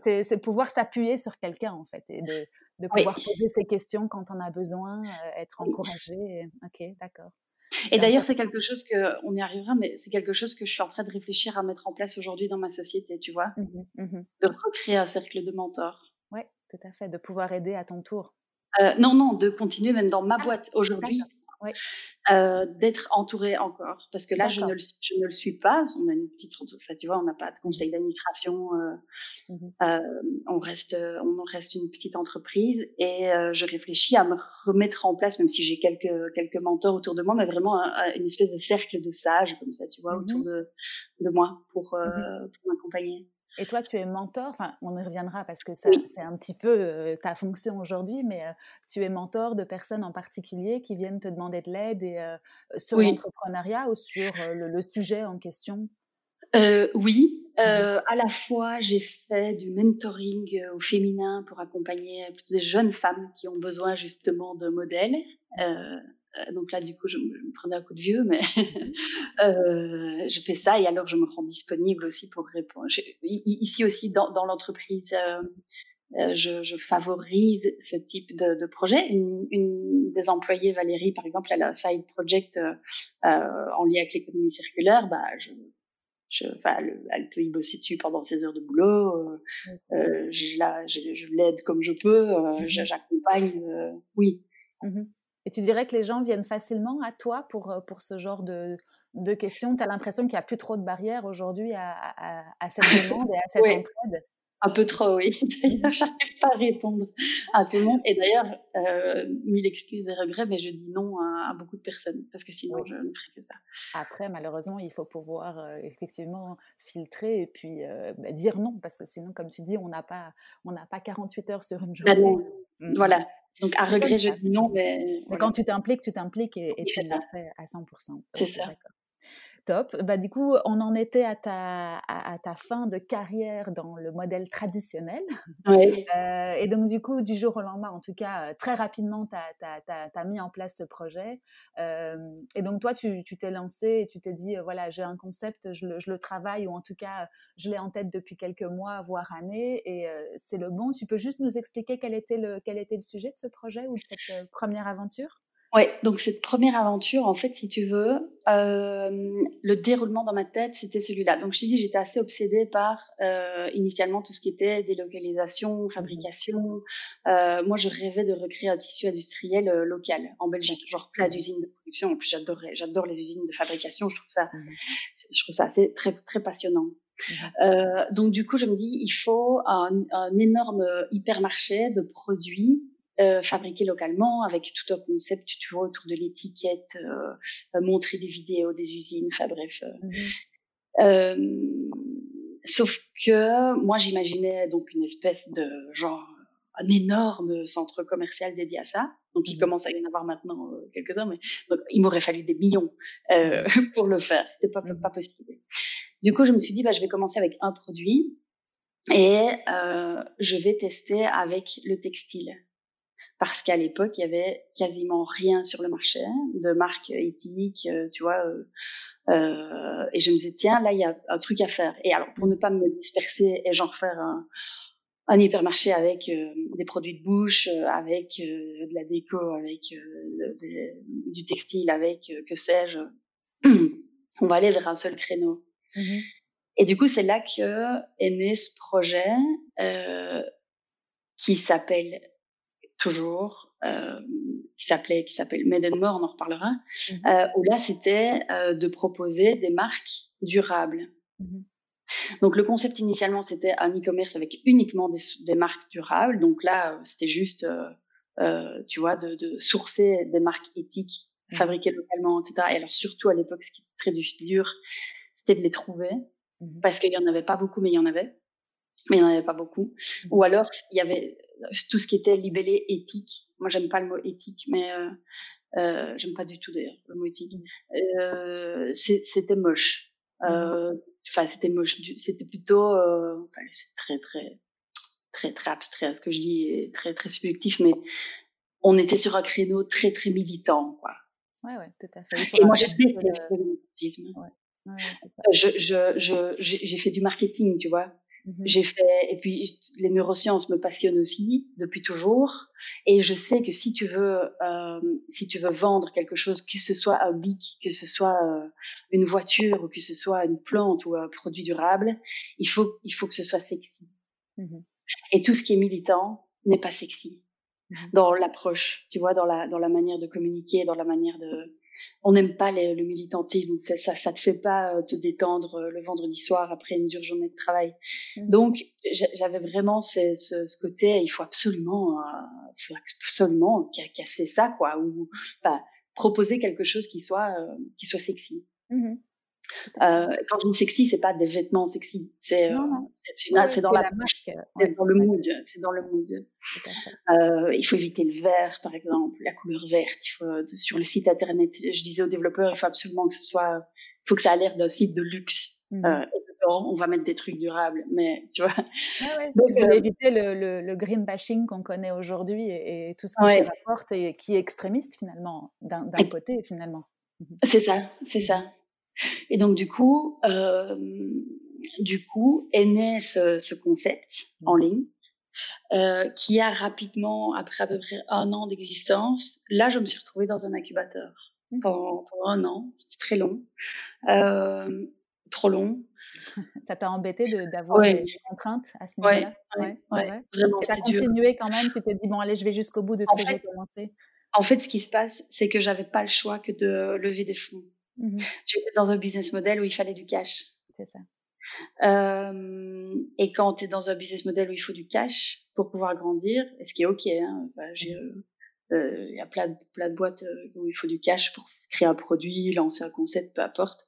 C'est c'est pouvoir s'appuyer sur quelqu'un en fait et de de pouvoir poser ces questions quand on a besoin, euh, être encouragé. Ok, d'accord. Et d'ailleurs, c'est quelque chose que, on y arrivera, mais c'est quelque chose que je suis en train de réfléchir à mettre en place aujourd'hui dans ma société, tu vois, mmh mmh de recréer un cercle de mentors. Oui, tout à fait, de pouvoir aider à ton tour. Euh, non, non, de continuer même dans ma ah, boîte aujourd'hui euh, d'être entouré encore. Parce que là, je ne, le, je ne, le, suis pas. On a une petite, enfin, tu vois, on n'a pas de conseil mmh. d'administration. Euh, mmh euh, on reste, on reste une petite entreprise et euh, je réfléchis à me remettre en place, même si j'ai quelques quelques mentors autour de moi, mais vraiment une espèce de cercle de sages comme ça, tu vois, mmh autour de de moi pour, pour m'accompagner. Et toi, tu es mentor, enfin, on y reviendra parce que c'est un petit peu ta fonction aujourd'hui, mais tu es mentor de personnes en particulier qui viennent te demander de l'aide et, sur l'entrepreneuriat ou sur le, sujet en question? Euh, Oui, mmh euh, à la fois j'ai fait du mentoring au féminin pour accompagner des jeunes femmes qui ont besoin justement de modèles. Euh, euh, donc là, du coup, je, me prenais un coup de vieux, mais [laughs] euh, je fais ça et alors je me rends disponible aussi pour répondre. ici aussi, dans, dans l'entreprise, euh, euh, je, je, favorise ce type de, de projet. Une, une, des employées, Valérie, par exemple, elle a un side project euh, en lien avec l'économie circulaire. Bah, je, je, enfin, elle, peut y bosser dessus pendant ses heures de boulot. Euh, je, la, je, je l'aide comme je peux. Mmh j'accompagne. oui. Mmh et tu dirais que les gens viennent facilement à toi pour, euh, pour ce genre de, de questions? Tu as l'impression qu'il n'y a plus trop de barrières aujourd'hui à, à, à, cette [laughs] demande et à cette entraide? Un peu trop, oui. [laughs] D'ailleurs, j'arrive pas à répondre à tout le monde. Et d'ailleurs, euh, mille excuses et regrets, mais je dis non à, beaucoup de personnes parce que sinon, je ne ferai que ça. Après, malheureusement, il faut pouvoir euh, effectivement filtrer et puis euh, bah, dire non parce que sinon, comme tu dis, on n'a pas, on n'a pas 48 heures sur une bah journée. Mmh. Voilà. Donc, à regret, je dis non, mais. Mais quand tu t'impliques, tu t'impliques et, et tu le fais à 100%. C'est ça. Top. Bah, du coup, on en était à ta, à, ta fin de carrière dans le modèle traditionnel. Oui. [laughs] Euh, et donc, du coup, du jour au lendemain, en tout cas, euh, très rapidement, tu as, mis en place ce projet. Euh, et donc, toi, tu t'es lancé et tu t'es dit, voilà, j'ai un concept, je le, je le, travaille, ou en tout cas, je l'ai en tête depuis quelques mois, voire années, et c'est le bon. Tu peux juste nous expliquer quel était, le, quel était le sujet de ce projet ou de cette première aventure? Ouais, donc cette première aventure, en fait, si tu veux, euh, le déroulement dans ma tête, c'était celui-là. Donc, je te dis, j'étais assez obsédée par euh, initialement tout ce qui était délocalisation, fabrication. Euh, moi, je rêvais de recréer un tissu industriel euh, local en Belgique, genre plein d'usines de production. En plus, j'adorais, j'adore les usines de fabrication. Je trouve ça, mmh je trouve ça assez très très passionnant. Mmh euh, donc du coup, je me dis, il faut un, un énorme hypermarché de produits euh, fabriqué localement avec tout un concept, tu vois, autour de l'étiquette, euh, euh, montrer des vidéos des usines, enfin bref. Mmh sauf que moi, j'imaginais donc une espèce de genre un énorme centre commercial dédié à ça. Donc, il mmh commence à y en avoir maintenant quelques-uns, mais donc, il m'aurait fallu des millions euh, [laughs] pour le faire. C'était pas, mmh pas possible. Du coup, je me suis dit, bah, je vais commencer avec un produit et euh, je vais tester avec le textile parce qu'à l'époque, il y avait quasiment rien sur le marché de marques éthiques, euh, tu vois. Euh, euh, et je me disais, tiens, là, il y a un truc à faire. Et alors, pour ne pas me disperser et genre faire un, un hypermarché avec euh, des produits de bouche, euh, avec de la déco, avec du textile, avec que sais-je, [clears throat] on va aller vers un seul créneau. Mmh et du coup, c'est là que est né ce projet qui s'appelle toujours, euh, qui s'appelait, qui s'appelle Made and More, on en reparlera, mmh euh, où là c'était euh, de proposer des marques durables. Mmh donc le concept initialement c'était un e-commerce avec uniquement des, des, marques durables. Donc là c'était juste, tu vois, de, de, sourcer des marques éthiques mmh fabriquées localement, etc. Et alors surtout à l'époque, ce qui était très dur, c'était de les trouver parce qu'il y en avait pas beaucoup, mais il y en avait mais il n'y en avait pas beaucoup. Ou alors, il y avait tout ce qui était libellé éthique. Moi, j'aime pas le mot éthique, mais euh, euh, j'aime pas du tout d'ailleurs le mot éthique. Euh, c'était moche. Euh, enfin, c'était moche. C'était plutôt, euh, c'est très très très très abstrait ce que je dis, et très très subjectif, mais on était sur un créneau très très militant, quoi. Ouais, ouais, tout à fait. Et moi, j'ai le militantisme. Ouais. Ouais, je, je, je, j'ai fait du marketing, tu vois. Mmh J'ai fait, et puis les neurosciences me passionnent aussi depuis toujours. Et je sais que si tu veux, euh, si tu veux vendre quelque chose, que ce soit un bic, que ce soit euh, une voiture ou que ce soit une plante ou un produit durable, il faut, il faut que ce soit sexy. Mmh et tout ce qui est militant n'est pas sexy mmh dans l'approche, tu vois, dans la, dans la manière de communiquer, dans la manière de, on n'aime pas le militantisme, ça, ça, ça te fait pas euh, te détendre euh, le vendredi soir après une dure journée de travail. Mmh. Donc j'avais vraiment ce, ce, ce, côté, il faut absolument, euh, faut absolument casser ça quoi, ou bah, proposer quelque chose qui soit euh, qui soit sexy. Mmh euh, quand je dis sexy, c'est pas des vêtements sexy, c'est euh, c'est dans la, marque, c'est dans le mood, c'est dans le mood. Euh, il faut éviter le vert, par exemple, la couleur verte. Il faut, sur le site internet, je disais aux développeurs, il faut absolument que ce soit, il faut que ça a l'air d'un site de luxe. Mmh. Euh, on va mettre des trucs durables, mais tu vois. ouais. [laughs] Donc, il faut éviter le, le, le, green bashing qu'on connaît aujourd'hui et, et, tout ce qui ouais. se rapporte et qui est extrémiste finalement, d'un côté finalement. Mmh c'est ça, c'est ça. Et donc du coup, euh, du coup est né ce, ce concept en mmh. ligne euh, qui a rapidement, après à peu près un an d'existence, là je me suis retrouvée dans un incubateur mmh. pendant, pendant un an. C'était très long, euh, trop long. [laughs] Ça t'a embêté d'avoir ouais. des contraintes à ce niveau-là? ouais, ouais, Vraiment, Tu as continué quand même, tu t'es dit, bon, allez, je vais jusqu'au bout de ce en que j'ai commencé? En fait, ce qui se passe, c'est que j'avais pas le choix que de lever des fonds. Mmh J'étais dans un business model où il fallait du cash. C'est ça. Euh, et quand tu es dans un business model où il faut du cash pour pouvoir grandir, ce qui est OK, hein, il y a plein de, plein de boîtes où il faut du cash pour créer un produit, lancer un concept, peu importe.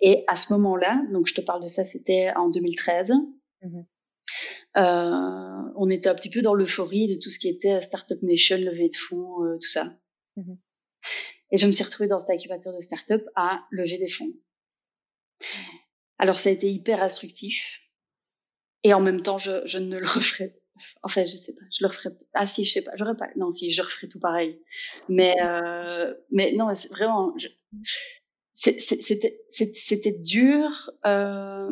Et à ce moment-là, donc je te parle de ça, c'était en 2013. Mmh euh, on était un petit peu dans l'euphorie de tout ce qui était Startup Nation, levée de fonds, euh, tout ça. Mmh Et je me suis retrouvée dans cet incubateur de startup à lever des fonds. Alors ça a été hyper instructif. Et en même temps, je, je ne le [laughs] referai Enfin, je sais pas, je le referai. Ah si, je sais pas, j'aurais pas. Non, si, je referai tout pareil. Mais, euh, mais non, vraiment. C'était, c'était dur euh,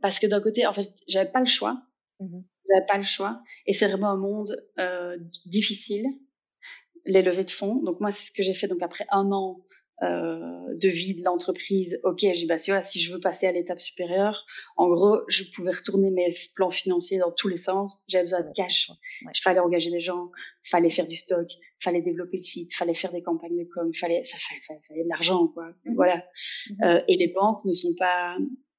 parce que d'un côté, en fait, j'avais pas le choix. Mmh j'avais pas le choix. Et c'est vraiment un monde euh, difficile, les levées de fonds. Donc moi, c'est ce que j'ai fait. Donc après un an euh, de vie de l'entreprise, ok, j'ai bah, si je veux passer à l'étape supérieure, en gros, je pouvais retourner mes plans financiers dans tous les sens. J'avais besoin de cash. Il fallait engager des gens, fallait faire du stock, fallait développer le site, fallait faire des campagnes de com, fallait, fallait, fallait, fallait de l'argent, quoi. Mhm. Voilà. Mhm. Euh, et les banques ne sont pas,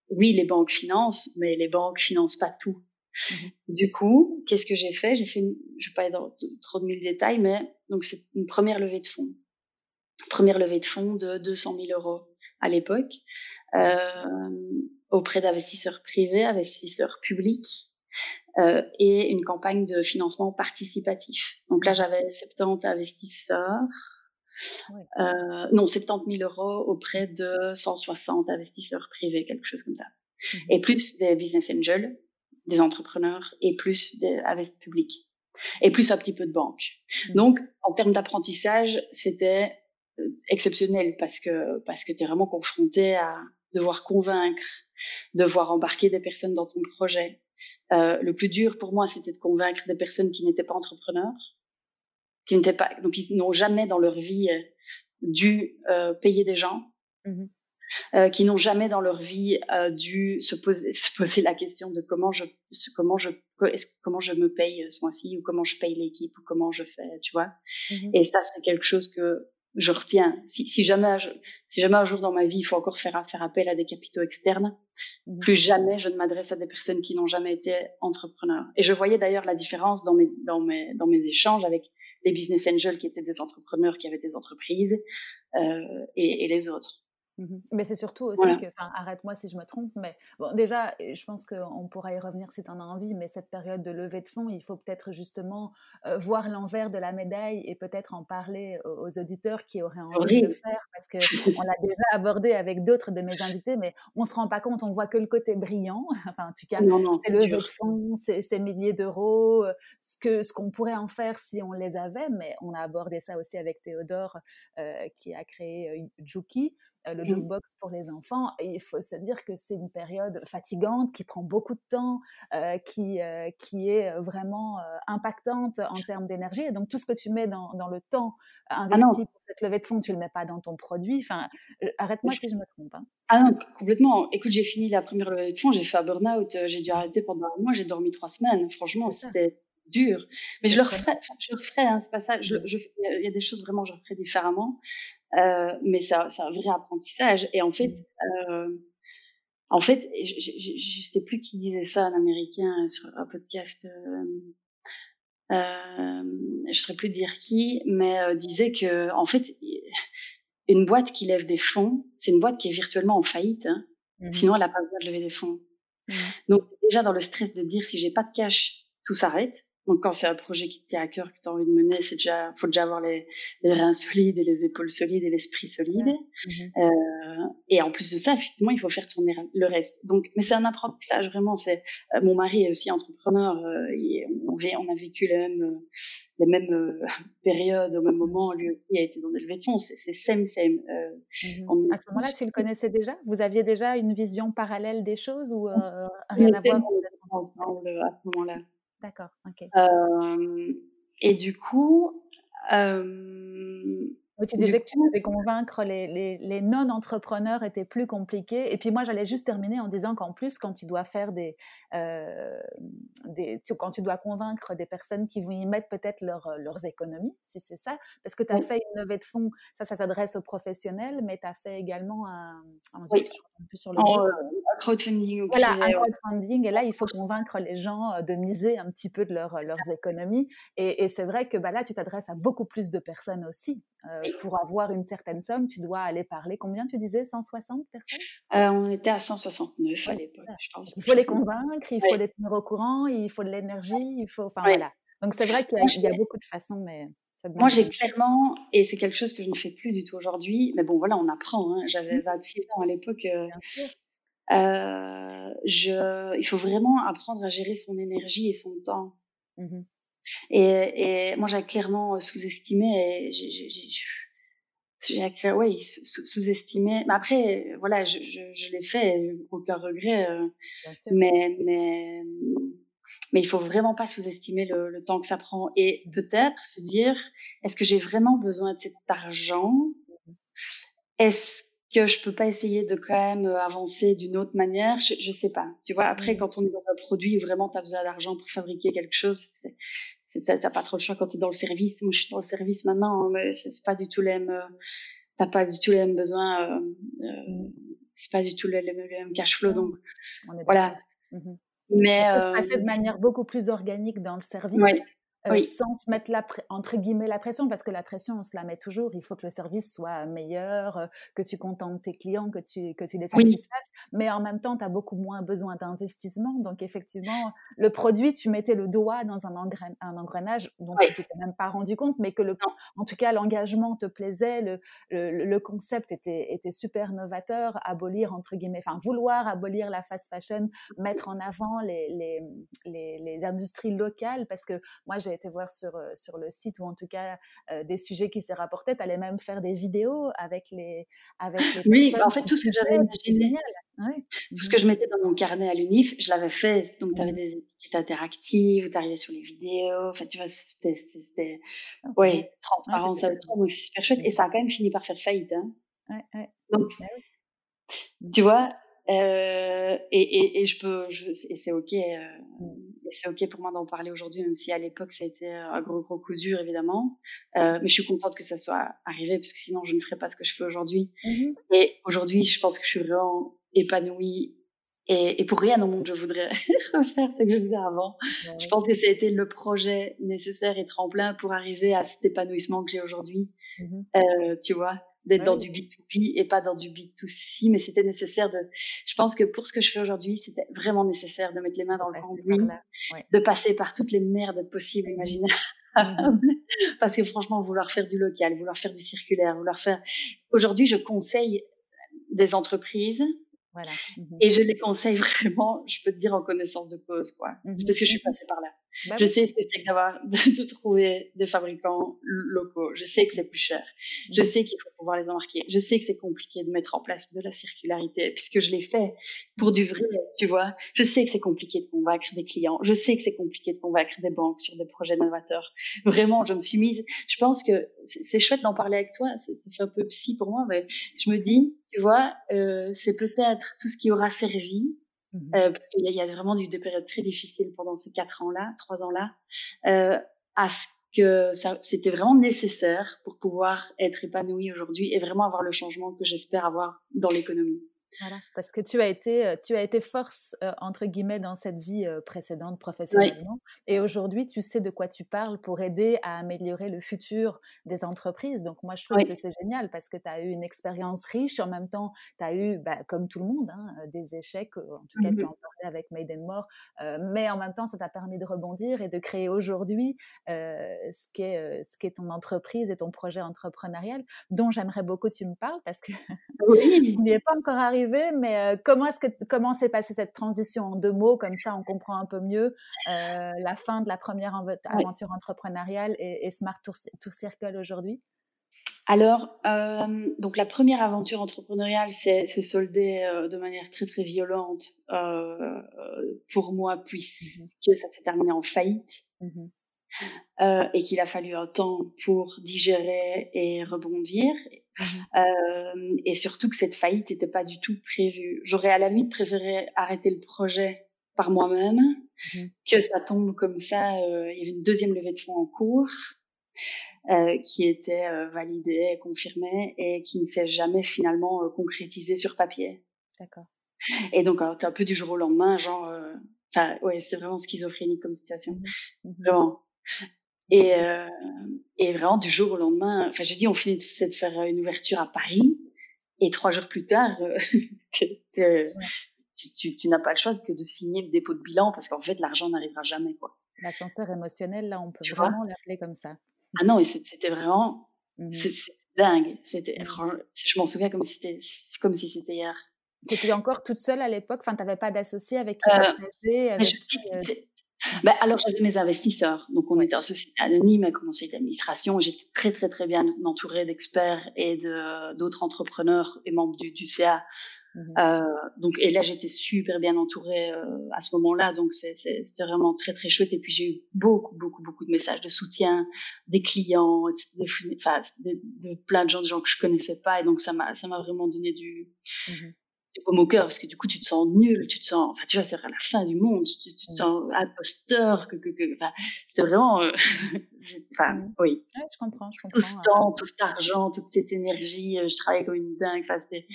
oui, les banques financent, mais les banques financent pas tout. Mhm. Du coup, qu'est-ce que j'ai fait? J'ai fait, une, je vais pas être dans trop de mille détails, mais donc c'est une première levée de fonds première levée de fonds de 200 000 euros à l'époque euh, auprès d'investisseurs privés, investisseurs publics euh, et une campagne de financement participatif. Donc là, j'avais 70 investisseurs, euh, non 70 000 euros auprès de 160 investisseurs privés, quelque chose comme ça, mhm. et plus des business angels, des entrepreneurs et plus des publics et plus un petit peu de banque. Donc, en termes d'apprentissage, c'était exceptionnel parce que parce que tu es vraiment confronté à devoir convaincre, devoir embarquer des personnes dans ton projet. Euh, le plus dur pour moi, c'était de convaincre des personnes qui n'étaient pas entrepreneurs, qui n'étaient pas donc ils n'ont jamais dans leur vie euh, dû euh, payer des gens. Mmh euh, qui n'ont jamais dans leur vie euh, dû se poser, [laughs] se poser la question de comment je, comment je, comment je me paye ce mois-ci ou comment je paye l'équipe ou comment je fais, tu vois. Mmh Et ça, c'est quelque chose que je retiens. Si, si jamais, si jamais un jour dans ma vie, il faut encore faire, faire appel à des capitaux externes, mhm. plus jamais je ne m'adresse à des personnes qui n'ont jamais été entrepreneurs. Et je voyais d'ailleurs la différence dans mes, dans mes, dans mes échanges avec les business angels qui étaient des entrepreneurs, qui avaient des entreprises, euh, et, et les autres. Mmh mais c'est surtout aussi que, arrête-moi si je me trompe, mais bon, déjà, je pense qu'on pourra y revenir si tu en as envie, mais cette période de levée de fonds, il faut peut-être justement euh, voir l'envers de la médaille et peut-être en parler aux, auditeurs qui auraient envie de le faire, parce qu'on [laughs] l'a déjà abordé avec d'autres de mes invités, mais on se rend pas compte, on voit que le côté brillant, [laughs] enfin, en tout cas, c'est levée de fonds, ces milliers d'euros, euh, ce que ce qu'on pourrait en faire si on les avait, mais on a abordé ça aussi avec Théodore, euh, qui a créé Juki. Euh, le jukebox pour les enfants. Et il faut se dire que c'est une période fatigante qui prend beaucoup de temps, euh, qui, euh, qui est vraiment impactante en termes d'énergie. Et donc tout ce que tu mets dans, dans le temps ah investi pour cette levée de fonds, tu le mets pas dans ton produit. Enfin, arrête-moi si je me trompe. Hein. Ah non, complètement. Écoute, j'ai fini la première levée de fonds, j'ai fait un burn-out, j'ai dû arrêter pendant un mois, j'ai dormi trois semaines. Franchement, c'était dur. Mais je le referai, je le referai, hein, c'est pas ça. Je, je, il y a des choses vraiment, je ferai différemment. Euh, mais c'est un vrai apprentissage. Et en fait, euh, en fait, je, je, sais plus qui disait ça, un Américain sur un podcast. Euh, euh, je saurais plus dire qui, mais euh, disait que en fait, une boîte qui lève des fonds, c'est une boîte qui est virtuellement en faillite. Hein. Mmh. Sinon, elle n'a pas besoin de lever des fonds. Mmh. Donc déjà dans le stress de dire si j'ai pas de cash, tout s'arrête. Donc quand c'est un projet qui te tient à cœur, que tu as envie de mener, c'est déjà, faut déjà avoir les, les, reins solides et les épaules solides et l'esprit solide. Mhm. Euh, et en plus de ça, effectivement, il faut faire tourner le reste. Donc, mais c'est un apprentissage vraiment. C'est euh, mon mari est aussi entrepreneur. Euh, et on, on, a vécu les mêmes, euh, les mêmes euh, périodes au même moment. Lui aussi a été dans de fonds. C'est same same. Mhm. À ce moment-là, tu le connaissais déjà? Vous aviez déjà une vision parallèle des choses ou rien à voir? ensemble à ce moment-là. D'accord, ok. Et du coup, tu disais que tu devais convaincre les, les, les non-entrepreneurs était plus compliqué. Et puis moi, j'allais juste terminer en disant qu'en plus, quand tu dois faire des, euh, des quand tu dois convaincre des personnes qui vont y mettre peut-être leur, leurs économies, si c'est ça, parce que tu as fait une levée de fonds, ça, ça s'adresse aux professionnels, mais tu as fait également un, un oui. sur le en, euh, crowdfunding. Voilà, un crowdfunding. Et là, il faut convaincre les gens euh, de miser un petit peu de leur, leurs économies. Et, et c'est vrai que bah, là, tu t'adresses à beaucoup plus de personnes aussi. Euh, pour avoir une certaine somme, tu dois aller parler. Combien tu disais 160 personnes? Euh, On était à 169 à l'époque, je pense. Il faut les convaincre, il faut les tenir au courant, il faut de l'énergie, il faut. Enfin voilà. Donc c'est vrai qu'il y, a beaucoup de façons, mais. Moi, j'ai clairement, et c'est quelque chose que je ne fais plus du tout aujourd'hui, mais bon, voilà, on apprend. Hein. J'avais 26 mmh. ans à l'époque. Euh, euh, je, il faut vraiment apprendre à gérer son énergie et son temps. Mmh et, et moi, j'ai clairement sous-estimé. J'ai ouais, sous-estimé. Mais après, voilà, je, je, je l'ai fait, aucun regret. Euh, mais, mais, mais il faut vraiment pas sous-estimer le, le, temps que ça prend. Et peut-être se dire, est-ce que j'ai vraiment besoin de cet argent? Mmh Est-ce que je peux pas essayer de quand même avancer d'une autre manière? Je, je sais pas. Tu vois, après, mmh quand on est dans un produit où vraiment tu as besoin d'argent pour fabriquer quelque chose, t'as pas trop le choix quand tu es dans le service. Moi, je suis dans le service maintenant, hein, mais c'est pas du tout les mêmes, euh, t'as pas du tout les mêmes besoins, euh, euh, c'est pas du tout le, même cash flow, donc voilà. Mmh mais euh, passer de manière beaucoup plus organique dans le service. Euh, sans se mettre la entre guillemets la pression, parce que la pression, on se la met toujours. Il faut que le service soit meilleur, euh, que tu contentes tes clients, que tu, que tu les satisfasses. Mais en même temps, tu as beaucoup moins besoin d'investissement. Donc, effectivement, le produit, tu mettais le doigt dans un, un engrenage dont tu t'es même pas rendu compte, mais que le, en tout cas, l'engagement te plaisait, le, le, concept était, était super novateur, abolir, entre guillemets, enfin, vouloir abolir la fast fashion, mettre en avant les, les, les, les industries locales, parce que moi, j'ai été voir sur, euh, sur le site, ou en tout cas euh, des sujets qui s'est rapporté, tu allais même faire des vidéos avec les... Avec les oui, en fait, tout ce que j'avais imaginé, tout ce que je mettais dans mon carnet à l'UNIF, je l'avais fait. Donc, tu avais des étiquettes interactives, tu arrivais sur les vidéos, enfin, tu vois, c'était... Oui, transparence à donc c'est super chouette. Et ça a quand même fini par faire faillite. Hein. Ouais, ouais. Donc, bah tu vois, euh, et, et, et, je peux, je, et c'est ok, euh, mm. c'est ok pour moi d'en parler aujourd'hui, même si à l'époque ça a été un gros gros coup dur évidemment. Euh, mais je suis contente que ça soit arrivé parce que sinon je ne ferais pas ce que je fais aujourd'hui. Mm-hmm. Et aujourd'hui, je pense que je suis vraiment épanouie. Et, et pour rien au monde je voudrais [laughs] refaire ce que je faisais avant. Je pense que ça a été le projet nécessaire et tremplin pour arriver à cet épanouissement que j'ai aujourd'hui. Euh, tu vois d'être dans du B2B et pas dans du B2C, mais c'était nécessaire de, je pense que pour ce que je fais aujourd'hui, c'était vraiment nécessaire de mettre les mains dans le cambouis, de passer par toutes les merdes possibles, imaginables. Mmh [laughs] Parce que franchement, vouloir faire du local, vouloir faire du circulaire, vouloir faire, aujourd'hui, je conseille des entreprises voilà. Mmh et je les conseille vraiment, je peux te dire en connaissance de cause, quoi. Parce que je suis passée par là. Bah je sais ce que c'est d'avoir, de, de, trouver des fabricants locaux. Je sais que c'est plus cher. Je sais qu'il faut pouvoir les embarquer. Je sais que c'est compliqué de mettre en place de la circularité puisque je l'ai fait pour du vrai, tu vois. Je sais que c'est compliqué de convaincre des clients. Je sais que c'est compliqué de convaincre des banques sur des projets novateurs. Vraiment, je me suis mise, je pense que c'est chouette d'en parler avec toi. C'est un peu psy pour moi, mais je me dis, tu vois, euh, c'est peut-être tout ce qui aura servi Mmh euh, parce qu'il y, a vraiment eu des périodes très difficiles pendant ces quatre ans-là, trois ans-là, euh, à ce que c'était vraiment nécessaire pour pouvoir être épanoui aujourd'hui et vraiment avoir le changement que j'espère avoir dans l'économie. Voilà, parce que tu as été, euh, tu as été force euh, entre guillemets dans cette vie euh, précédente professionnellement, et aujourd'hui tu sais de quoi tu parles pour aider à améliorer le futur des entreprises. Donc moi je trouve que c'est génial parce que tu as eu une expérience riche, en même temps tu as eu, bah, comme tout le monde, hein, des échecs. En tout cas tu mmh en parlais avec Maiden More, mais en même temps ça t'a permis de rebondir et de créer aujourd'hui ce qu'est qu'est ton entreprise et ton projet entrepreneurial, dont j'aimerais beaucoup que tu me parles parce que oui. [laughs] n'y est pas encore arrivé mais euh, comment est-ce que comment s'est passée cette transition en deux mots? Comme ça on comprend un peu mieux euh, la fin de la première aventure entrepreneuriale et, Smart Tour, Circle aujourd'hui. Alors, euh, donc la première aventure entrepreneuriale s'est soldée de manière très très violente pour moi puisque ça s'est terminé en faillite. Mmh euh, et qu'il a fallu un temps pour digérer et rebondir. Mmh euh, et surtout que cette faillite n'était pas du tout prévue. J'aurais à la limite préféré arrêter le projet par moi-même mmh que ça tombe comme ça. Euh, il y avait une deuxième levée de fonds en cours. Euh, qui était validée, confirmée et qui ne s'est jamais finalement concrétisée sur papier. D'accord. Et donc, tu un peu du jour au lendemain, genre, enfin, ouais, c'est vraiment schizophrénique comme situation. Mmh mmh vraiment. Et, euh, et vraiment, du jour au lendemain, enfin, je dis, on finit de faire une ouverture à Paris, et trois jours plus tard, [laughs] tu, tu, tu n'as pas le choix que de signer le dépôt de bilan parce qu'en fait, l'argent n'arrivera jamais, quoi. L'ascenseur émotionnel, là, on peut vraiment l'appeler comme ça. Ah non, c'était vraiment mmh dingue. C'était, mmh. je m'en souviens comme si c'était, comme si c'était hier. Tu étais encore toute seule à l'époque? Enfin, tu n'avais pas d'associé avec qui euh, partager avec bah, alors, j'avais mes investisseurs. Donc, on était en société anonyme, un conseil d'administration. J'étais très, très, très bien entourée d'experts et d'autres entrepreneurs et membres du, du CA Mmh euh, donc, et là, j'étais super bien entourée euh, à ce moment-là, donc c'était vraiment très très chouette. Et puis j'ai eu beaucoup beaucoup beaucoup de messages de soutien des clients, de, enfin, de, plein de gens, de gens que je connaissais pas, et donc ça m'a ça m'a vraiment donné du, mmh du au cœur parce que du coup tu te sens nul, tu te sens, enfin tu vois, c'est la fin du monde, tu, te mmh. sens imposteur, que, que, que enfin, c'est vraiment, euh, [laughs] enfin oui. Ouais, je comprends, je comprends. Tout ce temps, tout cet argent, toute cette énergie, je travaillais comme une dingue, enfin c'était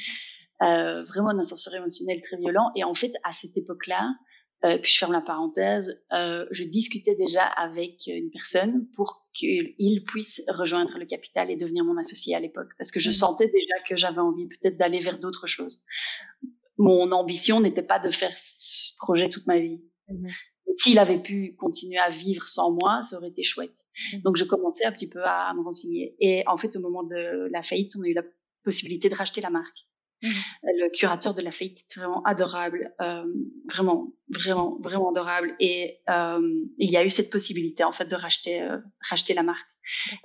euh, vraiment un ascenseur émotionnel très violent. Et en fait, à cette époque-là, euh, puis je ferme la parenthèse, euh, je discutais déjà avec une personne pour qu'il puisse rejoindre le capital et devenir mon associé à l'époque, parce que je mmh. sentais déjà que j'avais envie peut-être d'aller vers d'autres choses. Mon ambition n'était pas de faire ce projet toute ma vie. Mmh. S'il avait pu continuer à vivre sans moi, ça aurait été chouette. Mmh. Donc je commençais un petit peu à me renseigner. Et en fait, au moment de la faillite, on a eu la possibilité de racheter la marque. Mmh. Le curateur de la faillite est vraiment adorable, euh, vraiment, vraiment, vraiment adorable. Et euh, il y a eu cette possibilité en fait de racheter, euh, racheter la marque.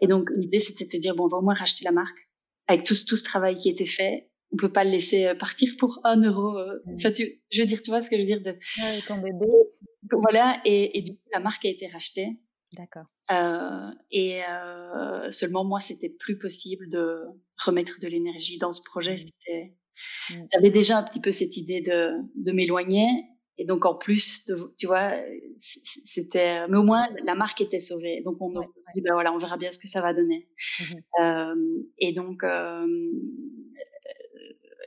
Et donc l'idée c'était de se dire bon, on va au moins racheter la marque avec tout, tout ce travail qui a été fait. On peut pas le laisser partir pour un euro. Mmh. Enfin, tu, je veux dire, tu vois ce que je veux dire de. Ouais, ton bébé. Voilà, et, et du coup la marque a été rachetée. D'accord. Euh, et euh, seulement moi, c'était plus possible de remettre de l'énergie dans ce projet. Mmh. C'était Mm. J'avais déjà un petit peu cette idée de, de m'éloigner. Et donc, en plus, de, tu vois, c'était, mais au moins, la marque était sauvée. Donc, on, se dit, ben voilà, on verra bien ce que ça va donner. Mm-hmm. Euh, et donc, euh,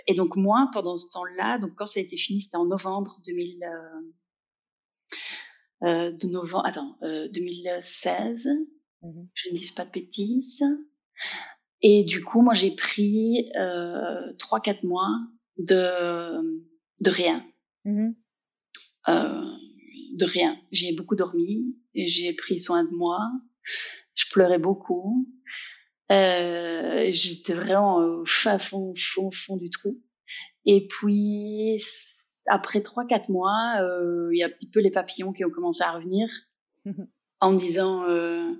et donc, moi, pendant ce temps-là, donc, quand ça a été fini, c'était en novembre 2000, euh, de novembre, attends, 2016. Mm-hmm. Je ne dis pas de bêtises. Et du coup, moi, j'ai pris euh, trois, quatre mois de de rien, mmh euh, de rien. J'ai beaucoup dormi, j'ai pris soin de moi, je pleurais beaucoup. Euh, J'étais vraiment au fin fond, fond, fond du trou. Et puis après trois, quatre mois, euh, il y a un petit peu les papillons qui ont commencé à revenir [laughs] en me disant euh, euh,